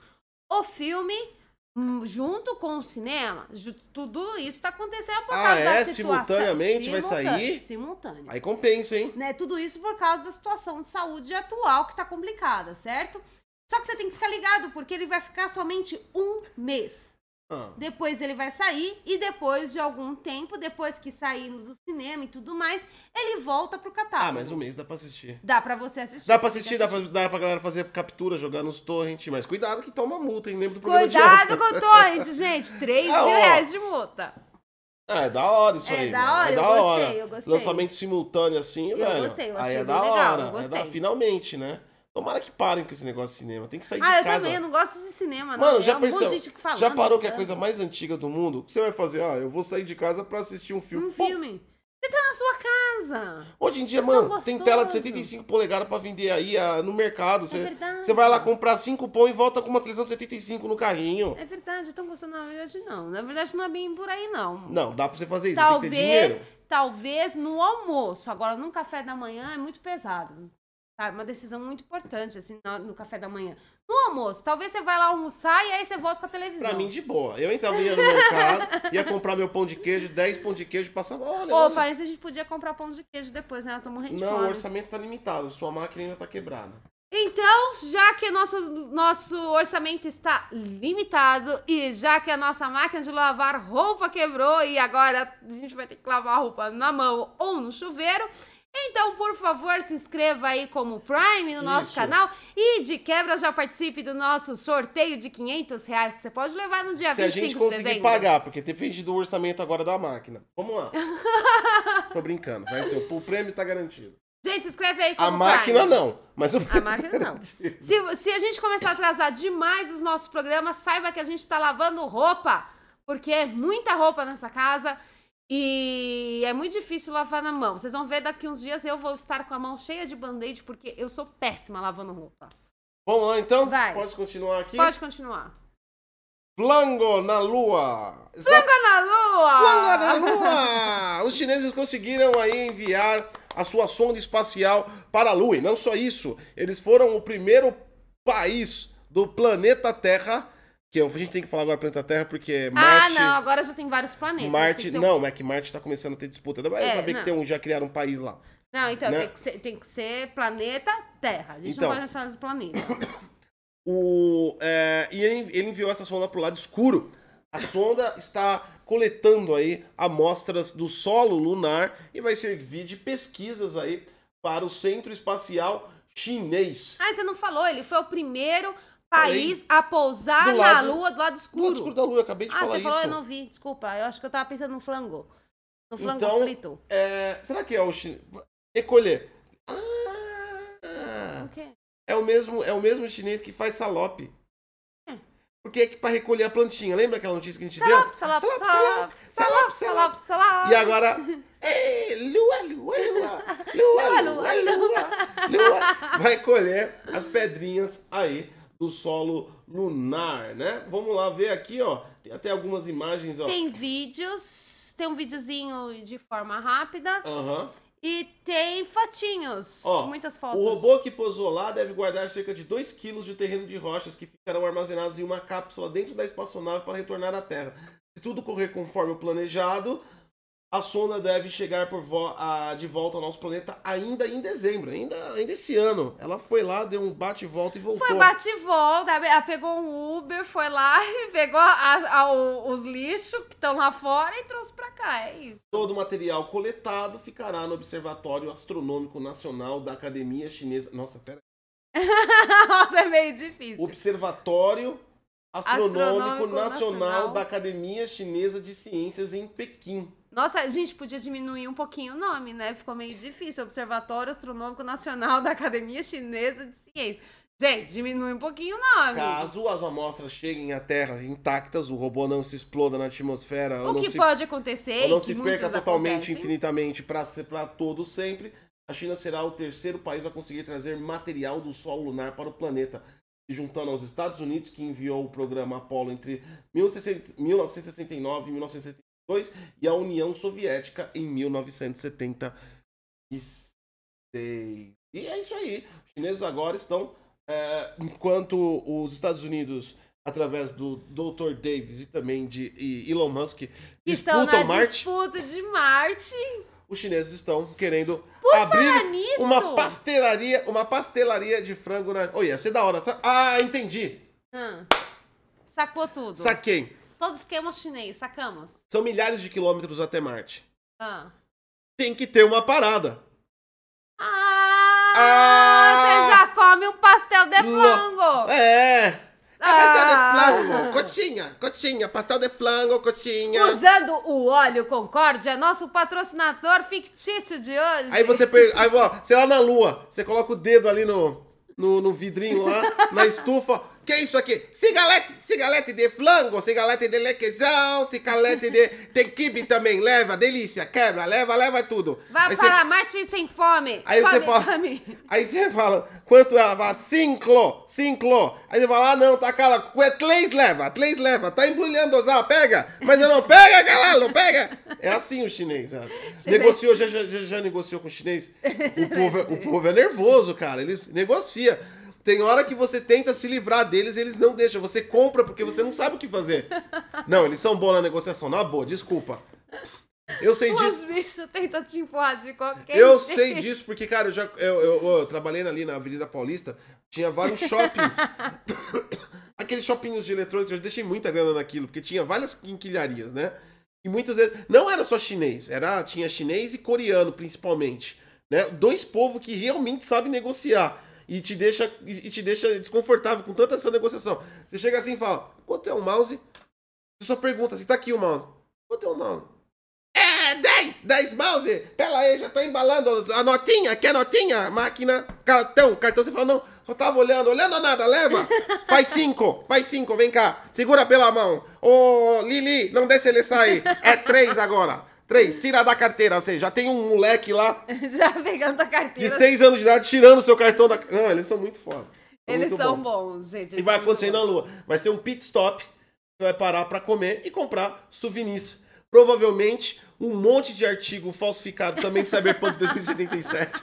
o filme hum, junto com o cinema, tudo isso tá acontecendo por Ah, causa é? da situação. Simultaneamente vai Simultâneo, sair? Simultâneo. Aí compensa, hein? né? Tudo isso por causa da situação de saúde atual que tá complicada, certo? Só que você tem que ficar ligado, porque ele vai ficar somente um mês. Ah, Depois ele vai sair e depois de algum tempo, depois que sair do cinema e tudo mais, ele volta pro catálogo. Ah, mas um mês dá pra assistir. Dá pra você assistir. Dá pra assistir, dá pra, dá pra galera fazer captura, jogar nos torrent, mas cuidado que toma multa, hein? Lembra do programa Cuidado com o torrent, gente. 3 Ah, mil ó. reais de multa. Ah, é da hora isso É aí. da hora, é eu da gostei, hora. eu gostei. Lançamento simultâneo assim, Eu velho. gostei, eu aí achei é bem da legal, hora. eu É gostei. da, finalmente, né? Tomara que parem com esse negócio de cinema. Tem que sair de Ah, eu casa. também, eu não gosto de cinema, não. Mano, já é um monte de percebeu? já parou que é a coisa mais antiga do mundo? O que você vai fazer? Ah, eu vou sair de casa pra assistir um filme. Um Pô, filme. Você tá na sua casa. Hoje em dia, tão mano, tem gostoso. tela de 75 polegadas pra vender aí ah, no mercado. Você, verdade. você vai lá comprar 5 pão e volta com uma televisão de 75 no carrinho. É verdade, eu tô gostando, na verdade, não. Na verdade, não é bem por aí, não. Não, dá pra você fazer isso. Talvez, dinheiro. talvez no almoço. Agora, no café da manhã é muito pesado. Sabe? Uma decisão muito importante, assim, no, café da manhã. No almoço, talvez você vai lá almoçar e aí você volta com a televisão. Pra mim, de boa. Eu entrava no mercado, ia comprar meu pão de queijo, 10 pão de queijo, passava. Olha, Ô, falei se a gente podia comprar pão de queijo depois, né? Eu tô morrendo de Não, o orçamento tá limitado. Sua máquina ainda tá quebrada. Então, já que nosso, nosso orçamento está limitado e já que a nossa máquina de lavar roupa quebrou e agora a gente vai ter que lavar a roupa na mão ou no chuveiro, então, por favor, se inscreva aí como Prime no nosso Isso. canal e de quebra já participe do nosso sorteio de 500 reais que você pode levar no dia Se a 25 gente de conseguir dezembro. pagar, porque depende do orçamento agora da máquina. Vamos lá. Tô brincando. Vai ser, o prêmio tá garantido. Gente, escreve aí como A máquina Prime. não, mas o A máquina tá não. Se, se a gente começar a atrasar demais os nossos programas, saiba que a gente tá lavando roupa. Porque é muita roupa nessa casa e é muito difícil lavar na mão. Vocês vão ver daqui uns dias eu vou estar com a mão cheia de band-aid porque eu sou péssima lavando roupa. Vamos lá então? Vai. Pode continuar aqui? Pode continuar. Flango na lua. Flanga na lua! Flanga na lua! Os chineses conseguiram aí enviar a sua sonda espacial para a lua. E não só isso, eles foram o primeiro país do planeta Terra, que a gente tem que falar agora planeta Terra porque Ah, Marte... não, agora já tem vários planetas. Marte, um- não, mas é que Marte tá começando a ter disputa. Vai É, saber não. que tem um, já criaram um país lá. Não, então né? tem, que ser, tem que ser planeta Terra. A gente Então. não pode falar de planeta. O, é, e ele, ele enviou essa sonda pro lado escuro. A sonda está coletando aí amostras do solo lunar e vai servir de pesquisas aí para o Centro Espacial Chinês. Ah, você não falou, ele foi o primeiro. País a pousar Do na lado- Lua do lado Do escuro. lado escuro da Lua, eu acabei de Ah, falar você falou, isso. eu não vi, desculpa. Eu acho que eu tava pensando no flango. No flango Então- frito. É, será que é o chinês? Recolher. Ah, O quê? é o mesmo, é o mesmo chinês que faz salope. É. Porque é que para recolher a plantinha. Lembra aquela notícia que a gente Salop, deu? salop, Salop, salop, salop, salop, salop. E agora, Ei, lua, lua, lua, lua, Lua, lua, lua, lua, lua, vai colher as pedrinhas aí do solo lunar, né? Vamos lá ver aqui, ó. Tem até algumas imagens, ó. Tem vídeos, tem um videozinho de forma rápida Aham. e tem fotinhos, Ó, muitas fotos. O robô que posou lá deve guardar cerca de 2 quilos de terreno de rochas que ficarão armazenados em uma cápsula dentro da espaçonave para retornar à Terra. Se tudo correr conforme o planejado, a sonda deve chegar por vo- a- de volta ao nosso planeta ainda em dezembro, ainda, ainda esse ano. Ela foi lá, deu um bate e voltou. Foi bate e volta, ela pegou um Uber, foi lá e pegou a- a- os lixos que estão lá fora e trouxe pra cá, é isso. Todo o material coletado ficará no Observatório Astronômico Nacional da Academia Chinesa. Nossa, pera. Nossa, é meio difícil. Observatório Astronômico, Astronômico Nacional, Nacional. da Academia Chinesa de Ciências em Pequim. Nossa, a gente podia diminuir um pouquinho o nome, né? Ficou meio difícil. Observatório Astronômico Nacional da Academia Chinesa de Ciências. Gente, diminui um pouquinho o nome. Caso as amostras cheguem à Terra intactas, o robô não se exploda na atmosfera ou o não que se, pode acontecer ou não se perca totalmente, acontecem. infinitamente, para todo sempre, a China será o terceiro país a conseguir trazer material do solo lunar para o planeta, se juntando aos Estados Unidos, que enviou o programa Apollo entre 1969 e 1972, e a União Soviética em 1976. E é isso aí. Os chineses agora estão, é, enquanto os Estados Unidos através do Dr. Davis e também de e Elon Musk, estão disputam na Marte. disputa de Marte. Os chineses estão querendo Por abrir nisso- uma pastelaria, uma pastelaria de frango na. Oh, ia ser da hora. Ah, entendi. Hum. Sacou tudo. Saquei. Todo esquema chinês, sacamos. São milhares de quilômetros até Marte. Ah. Tem que ter uma parada. Ah, Ah! Você já come um pastel de flango. É. É Ah. pastel de flango. Coxinha, coxinha, pastel de flango, coxinha. Usando o óleo Concórdia, nosso patrocinador fictício de hoje. Aí você, per... aí, ó, você lá na lua, você coloca o dedo ali no, no, no vidrinho lá, na estufa. Que é isso aqui? Cigalete, cigalete de flango, cigalete de lequezão, cigalete de... Tem quibe também, leva, delícia, quebra, leva, leva tudo. Vai Aí para você- Marte sem fome. Aí come, você fala. come. Aí você fala, quanto ela fala? Cinco, cinco. Aí você fala, ah não, tá cala, três leva, três leva, tá embrulhando usar, pega, mas eu não pega, galera, não pega. É assim o chinês, sabe? Negociou, já, já, já, já negociou com o chinês? O povo, é- o povo é nervoso, cara, eles negociam. Tem hora que você tenta se livrar deles, eles não deixam. Você compra porque você não sabe o que fazer. Não, eles são bons na negociação. Na boa, desculpa. Eu sei disso. Os bichos tentam te empurrar de qualquer Eu jeito. sei disso porque, cara, eu já eu, eu, eu trabalhei ali na Avenida Paulista, tinha vários shoppings. Aqueles shoppings de eletrônicos, eu deixei muita grana naquilo, porque tinha várias quinquilharias, né? E muitas vezes. Não era só chinês, era, tinha chinês e coreano, principalmente. Né? Dois povos que realmente sabem negociar. E te deixa, e te deixa desconfortável com tanta essa negociação. Você chega assim e fala: quanto é um mouse? Você só pergunta assim: tá aqui o mouse. Quanto é o mouse? É, 10, 10 mouse. Pera aí, já tá embalando a notinha, quer notinha? Máquina, cartão, cartão. Você fala, não, só tava olhando, olhando nada, leva. Faz cinco, faz cinco, vem cá, segura pela mão. Ô, Lili, não deixa ele sair. É três agora. Três, tira da carteira, ou seja, já tem um moleque lá Já pegando a de carteira. seis anos de idade tirando o seu cartão da. Não, eles são muito foda. Eles Muito são bom. bons, gente. E vai acontecer na lua. Vai ser um pit stop. Você vai parar pra comer e comprar souvenirs. Provavelmente um monte de artigo falsificado também de Cyberpunk 2077.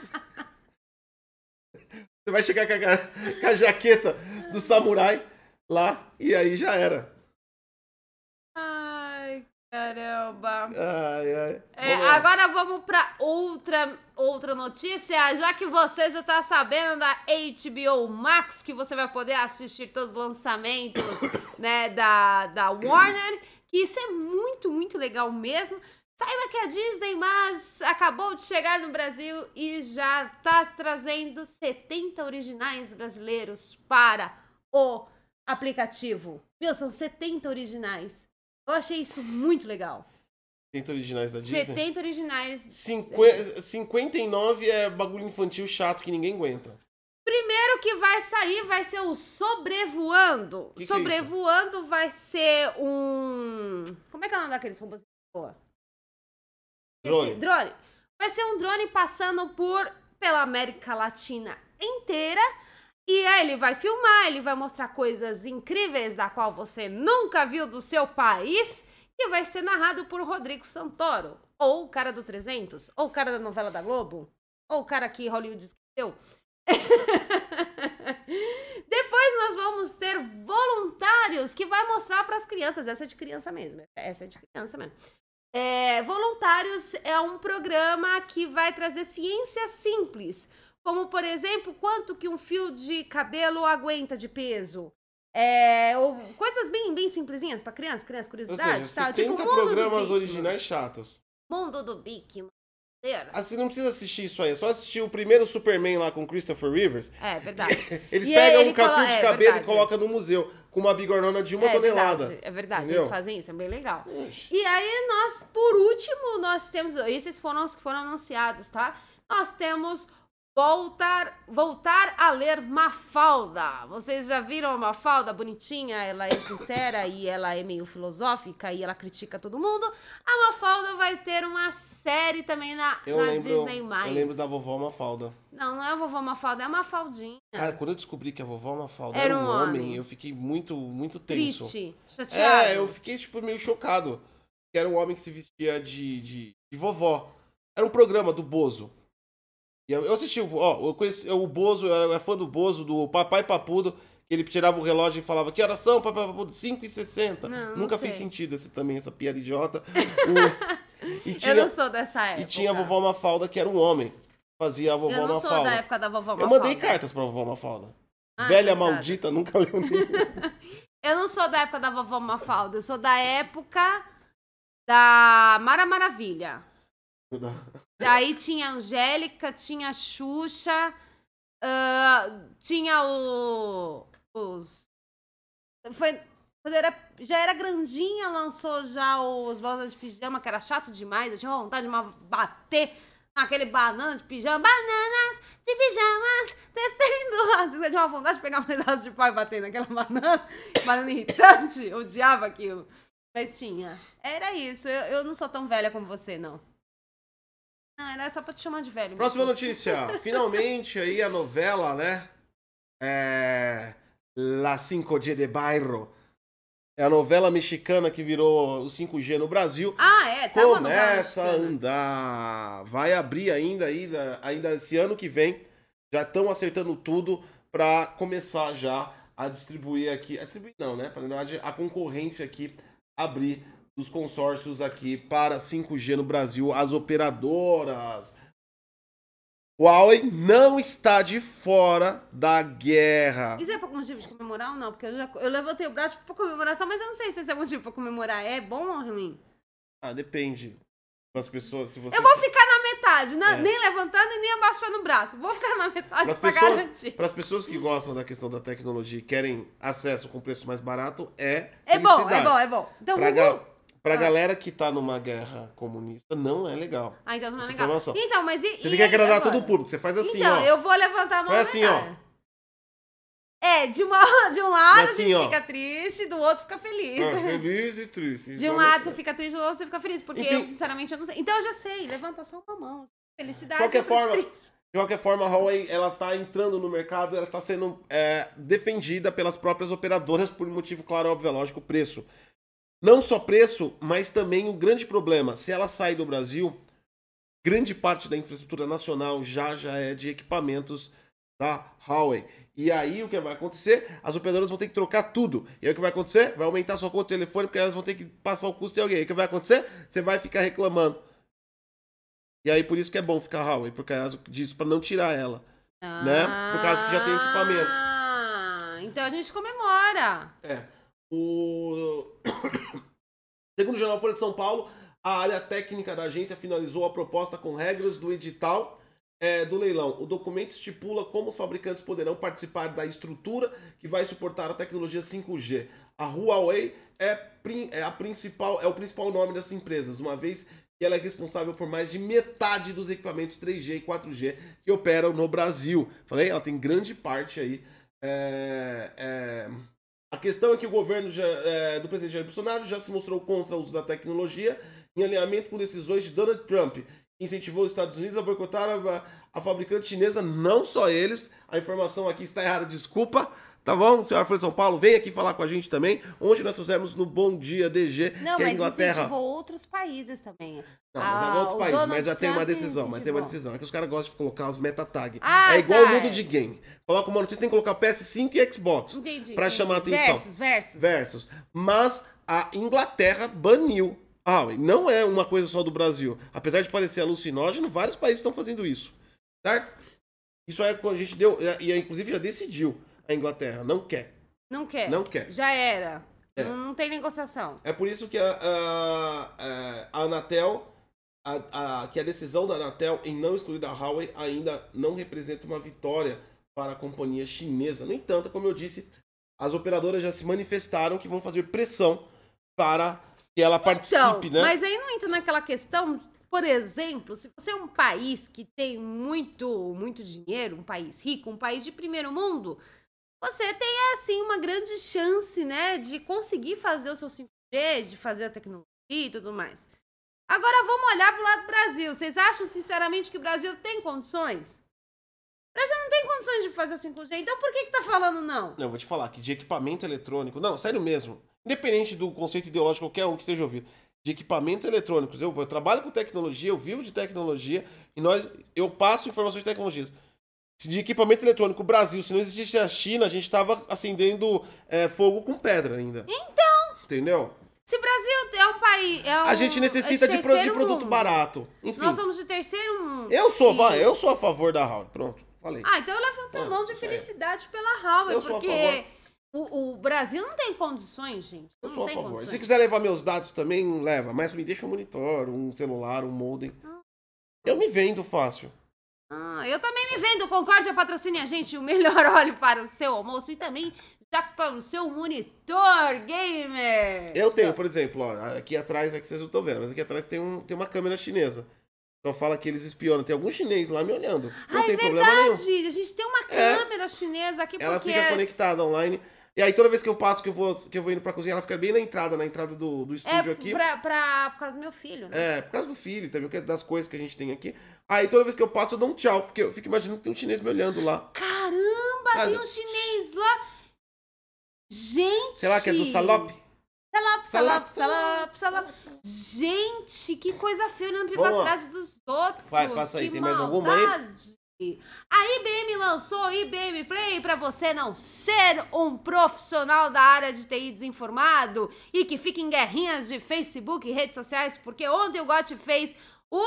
Você vai chegar com a, com a jaqueta do samurai lá e aí já era. Caramba. Ai, ai. É, Vamos agora vamos pra outra, outra notícia. Já que você já tá sabendo da HBO Max, que você vai poder assistir todos os lançamentos né, da, da Warner, que isso é muito, muito legal mesmo. Saiba que a Disney mas acabou de chegar no Brasil e já tá trazendo 70 originais brasileiros para o aplicativo. Meu, são 70 originais. Eu achei isso muito legal. 70 originais da Disney. 70 originais. Cinqu- 59 é bagulho infantil chato que ninguém aguenta. Primeiro que vai sair vai ser o Sobrevoando. que é Sobrevoando vai ser um. Como é que é o nome daqueles robôs? Drone. Esse drone. Vai ser um drone passando por pela América Latina inteira. E aí ele vai filmar, ele vai mostrar coisas incríveis da qual você nunca viu do seu país. E vai ser narrado por Rodrigo Santoro. Ou o cara do 300. Ou o cara da novela da Globo. Ou o cara que Hollywood esqueceu. Depois nós vamos ter voluntários que vai mostrar para as crianças. Essa é de criança mesmo. Essa é de criança mesmo. É, voluntários é um programa que vai trazer ciência simples, como por exemplo, quanto que um fio de cabelo aguenta de peso. É, ou coisas bem, bem simplesinhas para criança, criança, Ou curiosidade, seja, tal. 70 Tipo, programas originais chatos. Mundo do Big. madeira. Ah, Você não precisa assistir isso aí, é só assistir o primeiro Superman lá com Christopher Rivers. É verdade. Eles E pegam ele um colo- de é, cabelo verdade. e colocam no museu com uma bigornona de uma é tonelada. verdade, é verdade. Entendeu? Eles fazem isso, é bem legal. Oxe. E aí nós, por último, nós temos, esses foram os que foram anunciados, tá? Nós temos voltar, voltar a ler Mafalda. Vocês já viram a Mafalda bonitinha? Ela é sincera e ela é meio filosófica e ela critica todo mundo. A Mafalda vai ter uma série também na, Eu na lembro, Disney+. eu lembro da vovó Mafalda. Não, não é a vovó Mafalda, é a Mafaldinha. Cara, quando eu descobri que a vovó Mafalda Era um homem, homem. eu fiquei muito, muito tenso. Triste, chateado. É, eu fiquei, tipo, meio chocado. Era um homem que se vestia de, de, de vovó. Era um programa do Bozo. Eu, eu assisti, ó, eu conheci, o Bozo, eu era fã do Bozo, do Papai Papudo, Ele tirava o relógio e falava que horas são? 5 e 60. Não, não Nunca sei. fez sentido esse, também, essa piada idiota. O- e, Eu tinha, não sou dessa época. e tinha a vovó Mafalda, que era um homem. Fazia a vovó Eu não sou Mafalda. da época da vovó Eu Mafalda. mandei cartas pra vovó Mafalda. Ah, Velha maldita, nunca leu nenhum. Eu não sou da época da vovó Mafalda. Eu sou da época da Mara Maravilha. Aí tinha a Angélica, tinha a Xuxa, ah, tinha o. Os. Foi. Quando era, já era grandinha, lançou já os bananas de pijama, que era chato demais. Eu tinha vontade de uma- bater naquele banana de pijama. Bananas de pijamas, descendo. Eu tinha uma vontade de pegar um pedaço de pau e bater naquela banana. Banana irritante. Odiava aquilo. Mas tinha. Era isso. Eu, eu não sou tão velha como você, não. Não, era só pra te chamar de velho. Próxima mesmo. notícia. Finalmente aí a novela, né? É... La 5G de Bairro. É a novela mexicana que virou o 5G no Brasil. Ah, é, tá Começa a andar. Vai abrir ainda, ainda, ainda esse ano que vem. Já estão acertando tudo para começar já a distribuir aqui. A distribuir não, né? Na verdade, a concorrência aqui abrir dos consórcios aqui para 5G no Brasil, as operadoras. Huawei não está de fora da guerra. Isso é pra motivo de comemorar ou não? Porque eu já eu levantei o braço pra comemoração, mas eu não sei se esse é motivo pra comemorar. É bom ou ruim? Ah, depende das pessoas. Se você Eu vou ficar na metade, né? É. nem levantando e nem abaixando o braço. Vou ficar na metade Para as pra pessoas, garantir. pras pessoas que gostam da questão da tecnologia e querem acesso com preço mais barato, é É bom, é bom, é bom. Então, Pra, Gugu... pra Ah. galera que tá numa guerra comunista, não é legal. Ah, então não é legal. informação. Então, mas e. Você e tem que agradar agora? todo o público. Você faz assim, então, ó. eu vou levantar a mão e assim, ó. É, de, uma, de um lado Assim, a gente ó. fica triste, do outro fica feliz. Ah, feliz e triste. De um Então, lado você fica triste, do outro você fica feliz. Porque Enfim. eu, sinceramente, eu não sei. Então eu já sei, levanta só uma mão. Felicidade, Qualquer forma, triste. De qualquer forma, a Huawei ela tá entrando no mercado, ela está sendo é, defendida pelas próprias operadoras por um motivo claro, óbvio, é lógico, preço. Não só preço, mas também o grande problema. Se ela sair do Brasil, grande parte da infraestrutura nacional já já é de equipamentos da Huawei. E aí o que vai acontecer? As operadoras vão ter que trocar tudo. E aí o que vai acontecer? Vai aumentar sua conta de telefone, porque elas vão ter que passar o custo de alguém. E o que vai acontecer? Você vai ficar reclamando. E aí por isso que é bom ficar Huawei, por causa disso, para não tirar ela. né? Por causa que já tem equipamento. Ah, então a gente comemora. É. O... Segundo o Jornal Folha de São Paulo, a área técnica da agência finalizou a proposta com regras do edital é, do leilão. O documento estipula como os fabricantes poderão participar da estrutura que vai suportar a tecnologia 5G. A Huawei é, é a principal, é o principal nome dessas empresas, uma vez que ela é responsável por mais de metade dos equipamentos 3G e 4G que operam no Brasil. Falei, ela tem grande parte aí. é, é, a questão é que o governo já, é, do presidente Jair Bolsonaro já se mostrou contra o uso da tecnologia em alinhamento com decisões de Donald Trump. que Incentivou os Estados Unidos a boicotar a, a fabricante chinesa, não só eles. A informação aqui está errada, desculpa. Tá bom, senhora Folha de São Paulo? Vem aqui falar com a gente também. Ontem nós fizemos no Bom Dia DG, Não, que é a mas Inglaterra. incentivou outros países também. Não, mas Ah, é outro o país, mas já tem uma decisão, mas tem uma decisão. É que os caras gostam de colocar os meta tag. Ah, é igual o tá, mundo é. de game. Coloca uma notícia, tem que colocar PS5 e Xbox. Entendi. Pra entendi. chamar a atenção. Versus, versus. Versus. Mas a Inglaterra baniu. Ah, não é uma coisa só do Brasil. Apesar de parecer alucinógeno, vários países estão fazendo isso. Certo? Isso é quando a gente deu. E inclusive já decidiu a Inglaterra. Não quer. Não quer. Não quer. Já era. É. Não, não tem negociação. É por isso que a, a, a- Anatel. A, a- que a decisão da Anatel em não excluir a Huawei ainda não representa uma vitória para a companhia chinesa. No entanto, como eu disse, as operadoras já se manifestaram que vão fazer pressão para que ela participe, então, né? Mas aí não entra naquela questão, por exemplo, se você é um país que tem muito, muito dinheiro, um país rico, um país de primeiro mundo, você tem, assim, uma grande chance, né, de conseguir fazer o seu 5G, de fazer a tecnologia e tudo mais. Agora vamos olhar pro lado do Brasil. Vocês acham, sinceramente, que o Brasil tem condições? O Brasil não tem condições de fazer o 5G, então por que que tá falando não? Não, eu vou te falar que de equipamento eletrônico. Não, sério mesmo. Independente do conceito ideológico qualquer um que esteja ouvindo. De equipamento eletrônicos. Eu, eu trabalho com tecnologia, eu vivo de tecnologia e nós, eu passo informações de tecnologias. De equipamento eletrônico Brasil, se não existisse a China, a gente tava acendendo é, fogo com pedra ainda. Então, Entendeu? se o Brasil é um país. É um, A gente necessita é de, pro- de produto mundo. barato. Enfim. Nós somos de terceiro mundo. Eu sou, vai, eu sou a favor da Huawei. Pronto, falei. Ah, então eu levanto a Ah, mão de aí. felicidade pela Huawei, Eu sou a porque o, o Brasil não tem condições, gente. Eu Não sou a tem favor. condições. Se quiser levar meus dados também, leva. Mas me deixa um monitor, um celular, um modem. Eu me vendo fácil. Ah, eu também me vendo. Concórdia patrocine a gente o melhor óleo para o seu almoço e também já para o seu monitor gamer. Eu tenho, por exemplo, ó, aqui atrás, é que vocês não estão vendo, mas aqui atrás tem, um, tem uma câmera chinesa. Então fala que eles espionam. Tem algum chinês lá me olhando. Não ah, tem é problema nenhum. verdade. A gente tem uma É. câmera chinesa aqui Ela porque fica é, conectada online. E aí toda vez que eu passo, que eu vou, que eu vou indo pra cozinha, ela fica bem na entrada, na entrada do, do é estúdio aqui. pra, pra- por causa do meu filho, né? É, por causa do filho também, é das coisas que a gente tem aqui. Aí toda vez que eu passo, eu dou um tchau, porque eu fico imaginando que tem um chinês me olhando lá. Caramba, Cara, tem um chinês lá. Gente! Sei lá, que é do Salop. Salop, Salop, salop, salop. Gente, que coisa feia olhando a Vamos lá. privacidade dos outros. Vai, passa aí, tem mais alguma aí? A IBM lançou o IBM Play para você não ser um profissional da área de TI desinformado e que fica em guerrinhas de Facebook e redes sociais, porque ontem o GOT fez o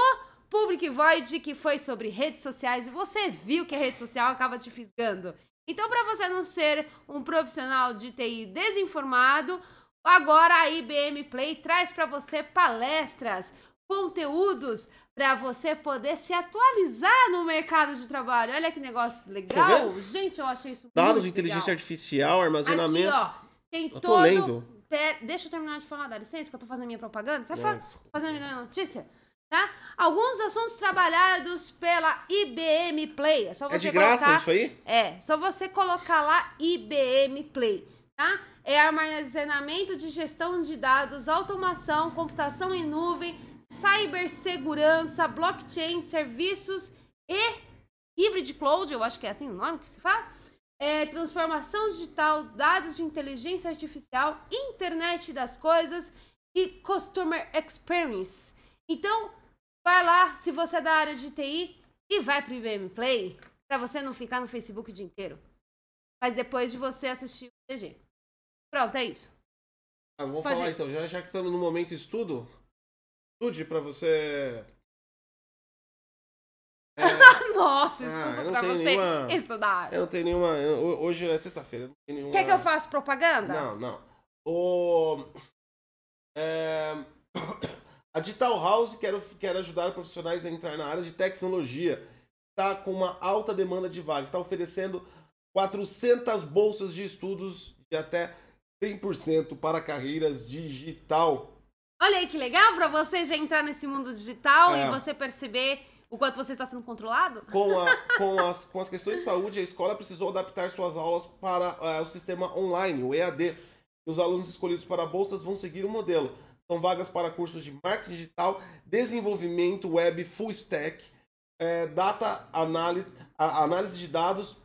Public Void que foi sobre redes sociais e você viu que a rede social acaba te fisgando. Então, para você não ser um profissional de TI desinformado, agora a IBM Play traz para você palestras, conteúdos para você poder se atualizar no mercado de trabalho. Olha que negócio legal. Gente, eu achei isso Dados, muito inteligência legal. artificial, armazenamento. Aqui, ó, tem Eu tô todo... lendo. Deixa eu terminar de falar, dá licença, que eu tô fazendo minha propaganda. Você É, fa- desculpa. fazendo minha notícia? Tá? Alguns assuntos trabalhados pela IBM Play. É só você É de graça colocar... isso aí? É, só você colocar lá IBM Play, tá? É armazenamento de gestão de dados, automação, computação em nuvem, cibersegurança, blockchain, serviços e hybrid cloud, eu acho que é assim o nome que se fala. É, transformação digital, dados de inteligência artificial, internet das coisas e customer experience. Então, vai lá, se você é da área de TI, e vai pro IBM Play, pra você não ficar no Facebook o dia inteiro. Mas depois de você assistir o DG. Pronto, é isso. Ah, vamos Pode falar ir. então, já, já que estamos no momento estudo, estude pra você. É, Nossa, Ah, estudo não pra você nenhuma- estudar. eu não tenho nenhuma. Hoje é sexta-feira. eu não tenho nenhuma- Quer que eu faça propaganda? Não, não. O... é, A Digital House quer, quer ajudar profissionais a entrar na área de tecnologia. Está com uma alta demanda de vagas. Está oferecendo 400 bolsas de estudos de até 100% para carreiras digital. Olha aí que legal pra você já entrar nesse mundo digital É. e você perceber o quanto você está sendo controlado. Com, a- com as, com as questões de saúde, a escola precisou adaptar suas aulas para eh, o sistema online, o EAD. Os alunos escolhidos para bolsas vão seguir o modelo. São vagas para cursos de marketing digital, desenvolvimento web full stack, eh, data análise, análise de dados,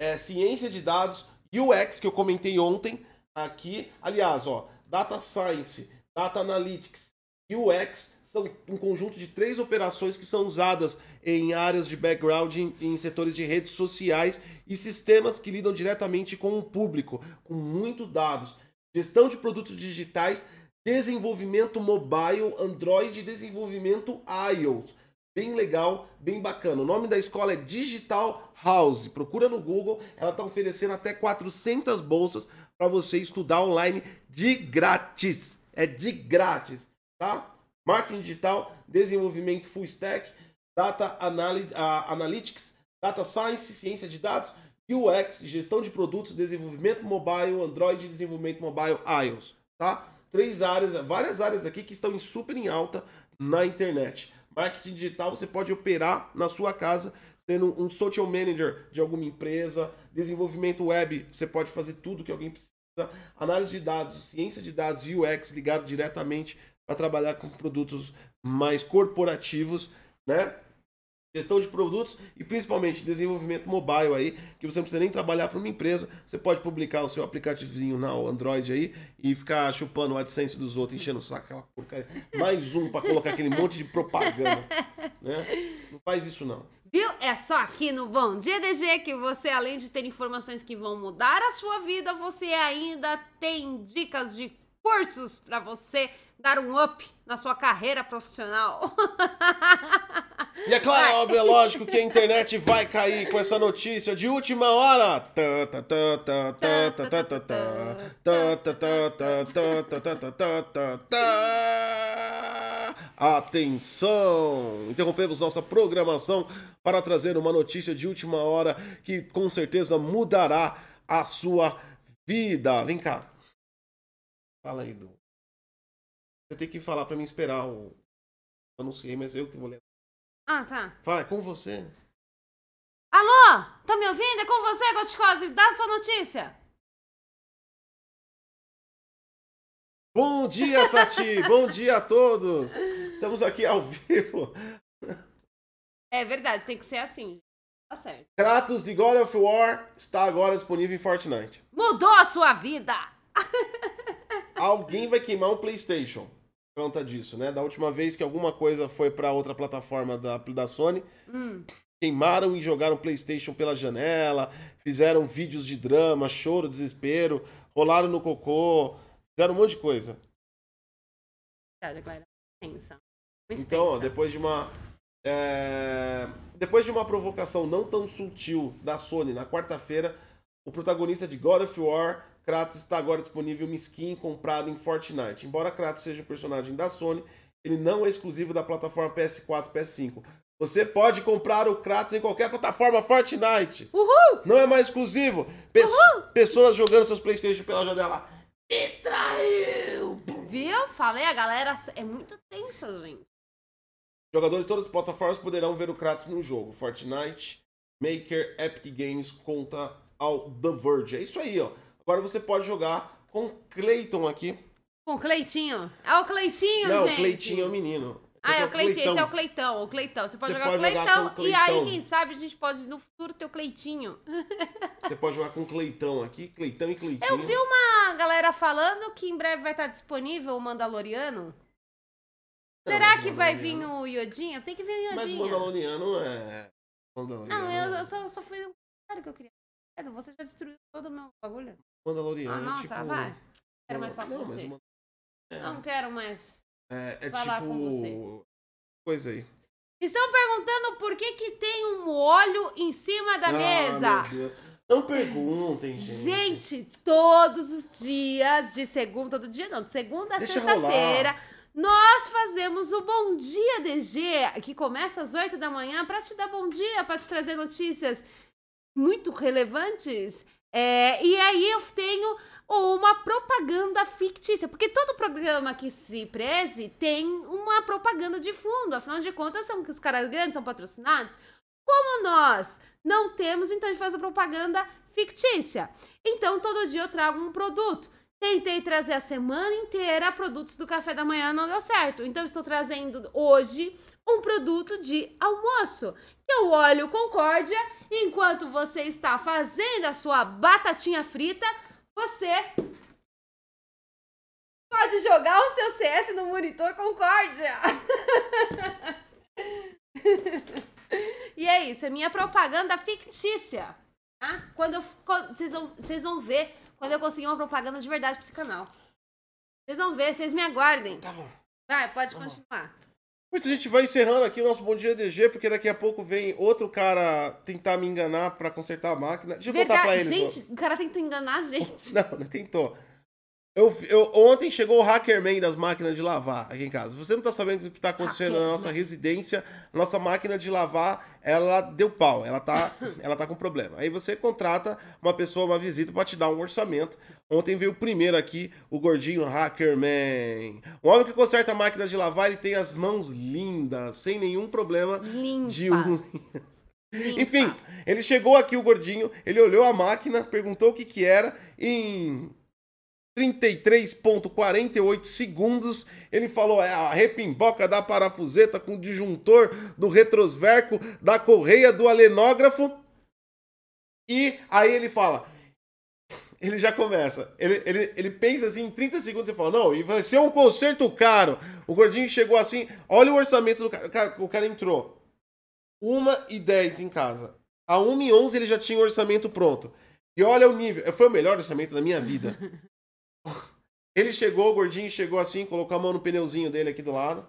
eh, ciência de dados, UX, que eu comentei ontem aqui. Aliás, ó, data science, data analytics, UX são um conjunto de três operações que são usadas em áreas de background, em, em setores de redes sociais e sistemas que lidam diretamente com o público, com muito dados. Gestão de produtos digitais, desenvolvimento mobile, Android e desenvolvimento iOS. Bem legal, bem bacana. O nome da escola é Digital House. Procura no Google, ela está oferecendo até 400 bolsas para você estudar online de grátis. É de grátis, tá? Marketing digital, desenvolvimento full stack, data anali- analytics, data science, ciência de dados, UX, gestão de produtos, desenvolvimento mobile, Android, desenvolvimento mobile, iOS, tá? Três áreas, várias áreas aqui que estão em super em alta na internet. Marketing digital você pode operar na sua casa sendo um social manager de alguma empresa, desenvolvimento web, você pode fazer tudo que alguém precisa, análise de dados, ciência de dados, UX ligado diretamente para trabalhar com produtos mais corporativos, né? Gestão de produtos e principalmente desenvolvimento mobile aí, que você não precisa nem trabalhar para uma empresa, você pode publicar o seu aplicativozinho na Android aí e ficar chupando o AdSense dos outros, enchendo o saco, aquela porcaria. Mais um para colocar aquele monte de propaganda, né? Não faz isso não. Viu? É só aqui no Bom Dia DG que você, além de ter informações que vão mudar a sua vida, você ainda tem dicas de cursos para você dar um up na sua carreira profissional. E é claro, óbvio, é lógico que a internet vai cair com essa notícia de última hora. Atenção! Interrompemos nossa programação para trazer uma notícia de última hora que com certeza mudará a sua vida. Vem cá. Fala aí, Du. Você tem que falar para mim esperar o. Eu não sei, mas eu que vou ler. Ah, tá. Fala, é com você. Alô? Tá me ouvindo? É com você, Goticose. Dá a sua notícia. Bom dia, Sati! Bom dia a todos! Estamos aqui ao vivo. É verdade, tem que ser assim. Tá certo. Kratos de God of War está agora disponível em Fortnite. Mudou a sua vida! Alguém vai queimar um PlayStation por conta disso, né? Da última vez que alguma coisa foi para outra plataforma da, da Sony, Hum. queimaram e jogaram PlayStation pela janela, fizeram vídeos de drama, choro, desespero, rolaram no cocô, fizeram um monte de coisa. Verdade, pensa. Então, ó, depois de uma. é, Depois de uma provocação não tão sutil da Sony na quarta-feira, o protagonista de God of War, Kratos, está agora disponível uma skin comprada em Fortnite. Embora Kratos seja um personagem da Sony, ele não é exclusivo da plataforma PS4 PS5. Você pode comprar o Kratos em qualquer plataforma Fortnite. Uhul! Não é mais exclusivo. Pes- Pessoas jogando seus Playstation pela janela. Me traiu! Viu? Falei, a galera é muito tensa, gente. Jogadores de todas as plataformas poderão ver o Kratos no jogo. Fortnite, Maker, Epic Games, conta ao The Verge. É isso aí, ó. Agora você pode jogar com Clayton aqui. Com o Cleitinho. É o Cleitinho, Não, gente. o Cleitinho é o menino. Esse Ah, aqui é o Cleitinho. Esse é Cleitão. o Cleitão. O Cleitão. Você pode Você jogar pode o jogar Cleitão. com o E aí, Cleitão. quem sabe, a gente pode no futuro ter o Cleitinho. Você pode jogar com Cleitão aqui. Cleitão e Cleitinho. Eu vi uma galera falando que em breve vai estar disponível o Mandaloriano. Será que vai vir o Yodinha? Tem que vir o Mas o. Mandaloriano é. Mandaloriano. Não, eu, eu só, só fui um comentário que eu queria. Você já destruiu todo o meu bagulho? Mandaloriano Ah, é nossa, tipo. vai. Quero mais falar não, com você. o Man- é, Não quero mais. é, é falar tipo. com você. Coisa aí. Estão perguntando por que que tem um óleo em cima da Ah, mesa. meu Deus. Não perguntem, gente. Gente, todos os dias, de segunda, todo dia não, de segunda a sexta-feira, nós fazemos o Bom Dia DG, que começa às 8 da manhã, para te dar bom dia, para te trazer notícias muito relevantes. É, e aí eu tenho uma propaganda fictícia, porque todo programa que se preze tem uma propaganda de fundo, afinal de contas, são os caras grandes, são patrocinados. Como nós não temos, então a gente faz a propaganda fictícia. Então, todo dia eu trago um produto. Tentei trazer a semana inteira produtos do café da manhã, não deu certo. Então, estou trazendo hoje um produto de almoço, que é o óleo Concórdia. Enquanto você está fazendo a sua batatinha frita, você pode jogar o seu CS no monitor Concórdia. E é isso, é minha propaganda fictícia. Tá? Quando eu. Vocês vão, vocês vão ver quando eu conseguir uma propaganda de verdade pra esse canal. Vocês vão ver, vocês me aguardem. Tá bom. Vai, pode Tá bom. continuar. Muito, a gente vai encerrando aqui o nosso Bom Dia DG, porque daqui a pouco vem outro cara tentar me enganar pra consertar a máquina. Deixa eu contar pra Verdade, eles. gente, o cara tentou enganar a gente. Não, não tentou. Eu, eu, ontem chegou o Hackerman das máquinas de lavar aqui em casa. Você não tá sabendo o que tá acontecendo na nossa Hackerman. residência. Nossa máquina de lavar, ela deu pau. Ela tá, ela tá com problema. Aí você contrata uma pessoa, uma visita pra te dar um orçamento. Ontem veio o primeiro aqui, o gordinho Hackerman. O homem que conserta a máquina de lavar, ele tem as mãos lindas, sem nenhum problema Limpas. de. Enfim, ele chegou aqui, o gordinho, ele olhou a máquina, perguntou o que que era, em 33.48 segundos, ele falou, é a repimboca da parafuseta com o disjuntor do retrosverco da correia do alenógrafo. E aí ele fala, ele já começa, ele, ele, ele pensa assim, em 30 segundos, ele fala, não, e vai ser um conserto caro. O gordinho chegou assim, olha o orçamento do cara, o cara, o cara entrou. 1 e 10 em casa. A 1 e 11 ele já tinha o orçamento pronto. E olha o nível. Foi o melhor orçamento da minha vida. Ele chegou, o gordinho chegou assim, colocou a mão no pneuzinho dele aqui do lado.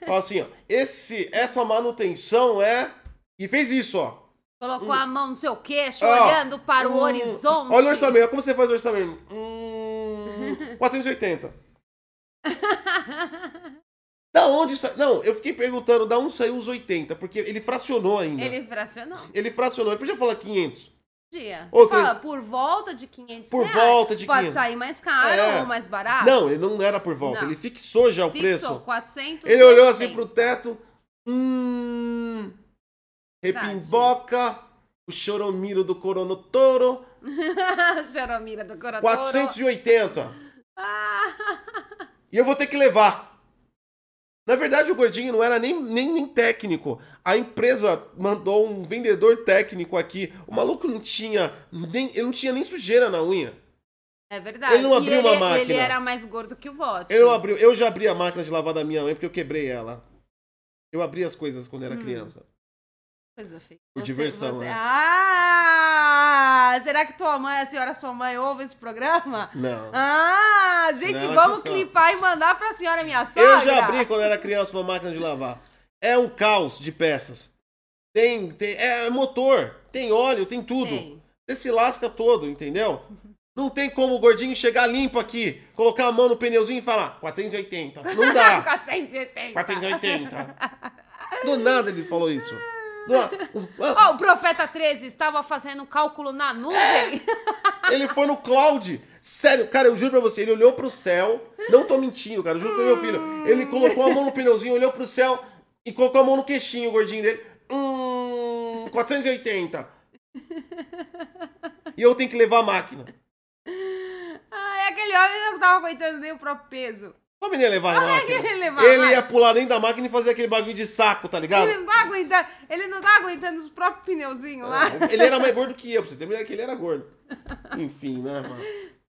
Falou assim, ó. Esse, essa manutenção é. E fez isso, ó. Colocou a mão no seu queixo, Ó, olhando para o hum, horizonte. Olha o orçamento. Como você faz o orçamento? Hum, 480. Da onde sa... Não, eu fiquei perguntando da onde saiu os 80, porque ele fracionou ainda. Ele, Ele fracionou. fracionou, ele podia falar 500. Dia. Outra- Fala, por volta de 500 Por reais. volta de Pode 500. sair mais caro É. ou mais barato. Não, ele não era por volta, Não. ele fixou já o Fixou, preço. 400 Ele olhou assim pro teto. Hum. Repimboca. O choromiro do Corono Toro. Xeromira do coração. 480. Ah, E eu vou ter que levar. Na verdade, o gordinho não era nem, nem, nem técnico. A empresa mandou um vendedor técnico aqui. O maluco não tinha nem, ele não tinha nem sujeira na unha. é verdade. Ele não E abriu ele, uma máquina. Ele era mais gordo que o bote. Eu, abri, eu já abri a máquina de lavar da minha mãe porque eu quebrei ela. Eu abri as coisas quando era Hum. criança. Coisa feia. Por diversão, né? Ah! Será que tua mãe, a senhora sua mãe, ouve esse programa? Não. Ah, gente, ela vamos clipar e mandar pra senhora minha sogra. Eu já abri quando era criança uma máquina de lavar. É um caos de peças. Tem, tem é motor, tem óleo, tem tudo. Tem. Você se lasca todo, entendeu? Não tem como o gordinho chegar limpo aqui, colocar a mão no pneuzinho e falar 480. Não dá. 480. 480. Do nada ele falou isso. Ó, o Profeta 13 estava fazendo cálculo na nuvem. Ele foi no cloud. Sério, cara, eu juro pra você, ele olhou pro céu. Não tô mentindo, cara, eu juro pro meu filho. Ele colocou a mão no pneuzinho, olhou pro céu e colocou a mão no queixinho, o gordinho dele. Hum, 480. E eu tenho que levar a máquina. Ai, aquele homem não tava aguentando nem o próprio peso. Ele ia levar a máquina? ele levar Ele ia pular dentro da máquina e fazer aquele bagulho de saco, tá ligado? Ele não tá aguentando, ele não tá aguentando os próprios pneuzinhos lá. Ele era mais gordo que eu, pra você ter uma ideia que ele era gordo. Enfim, né, mano?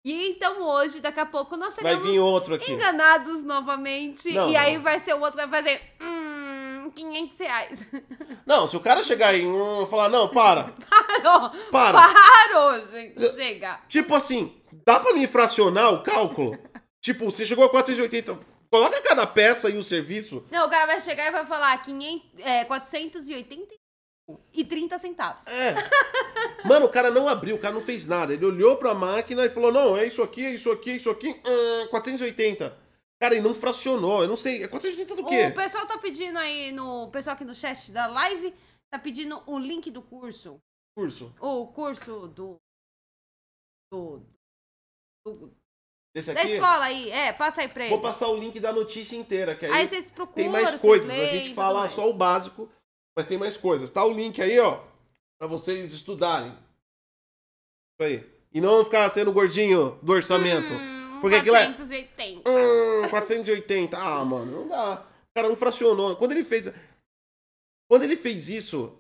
E então hoje, daqui a pouco, nós Vai seremos vir outro aqui. enganados novamente. Não, e aí não. vai ser o outro que vai fazer, hum, 500 reais. Não, se o cara chegar aí e falar, não, para. Parou! Para. Parou, gente. Chega. Tipo assim, dá pra me fracionar o cálculo? Tipo, você chegou a 480, coloca cada peça e o serviço. Não, o cara vai chegar e vai falar 500, é, 480 e 30 centavos. É. Mano, o cara não abriu, o cara não fez nada. Ele olhou pra máquina e falou: não, é isso aqui, é isso aqui, é isso aqui, hum, 480. Cara, ele não fracionou, eu não sei. É 480 do quê? O pessoal tá pedindo aí, no o pessoal aqui no chat da live, tá pedindo o link do curso. Curso. O curso do. do, do- Desse da aqui? escola aí. É, passa aí pra Vou eles. passar o link da notícia inteira, que aí, Aí vocês procuram. tem mais coisas. a leem e gente fala só o básico, mas tem mais coisas. Tá o link aí, ó, pra vocês estudarem. Isso aí. E não ficar sendo gordinho do orçamento. Hum, Porque aquilo é- 480. Hum, 480. Ah, mano, não dá. O cara não fracionou. Quando ele fez. Quando ele fez isso.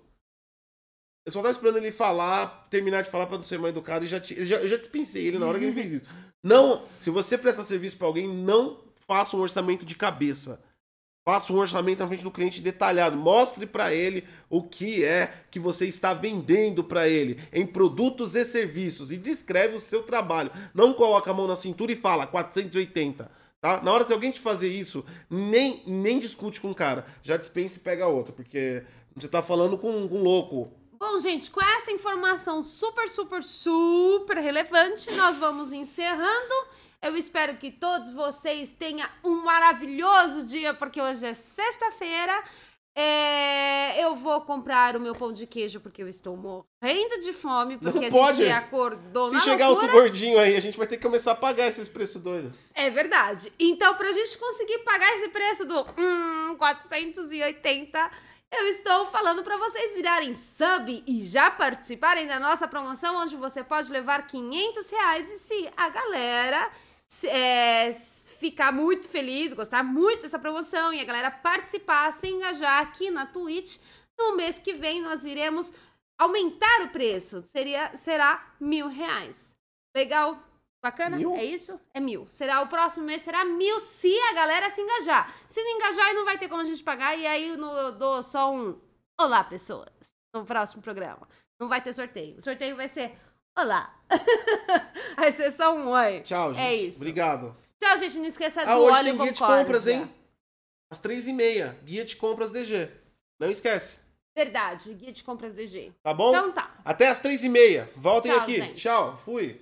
Eu só tava esperando ele falar, terminar de falar pra não ser mais educado e já, eu já, eu já dispensei ele na hora que ele fez isso. Não, se você prestar serviço pra alguém, não faça um orçamento de cabeça. Faça um orçamento na frente do cliente detalhado. Mostre pra ele o que é que você está vendendo pra ele em produtos e serviços e descreve o seu trabalho. Não coloca a mão na cintura e fala 480. Tá? Na hora se alguém te fazer isso, nem, nem discute com o cara. Já dispensa e pega outro, porque você tá falando com um louco. Bom, gente, com essa informação super, super, super relevante, nós vamos encerrando. Eu espero que todos vocês tenham um maravilhoso dia, porque hoje é sexta-feira. É, eu vou comprar o meu pão de queijo porque eu estou morrendo de fome, porque Não a pode. gente acordou Se chegar loucura. outro gordinho aí, a gente vai ter que começar a pagar esses preços doidos. É verdade. Então, pra gente conseguir pagar esse preço do hum, 480, eu estou falando pra vocês virarem sub e já participarem da nossa promoção, onde você pode levar 500 reais. E se a galera é, ficar muito feliz, gostar muito dessa promoção e a galera participar, se engajar aqui na Twitch, no mês que vem nós iremos aumentar o preço. Seria, será mil reais. Legal? Bacana? Mil? É isso? É mil. Será o próximo mês, será mil se a galera se engajar. Se não engajar, aí não vai ter como a gente pagar, e aí eu dou só um Olá, pessoas. No próximo programa. Não vai ter sorteio. O sorteio vai ser Olá. vai ser só um oi. Tchau, gente. É isso. Obrigado. Tchau, gente. Não esqueça Ah, do hoje óleo tem guia de compras, hein? Às três e meia. Guia de compras DG. Não esquece. Verdade. Guia de compras DG. Tá bom? Então tá. Até às três e meia. Voltem Tchau, aqui. gente. Tchau. Fui.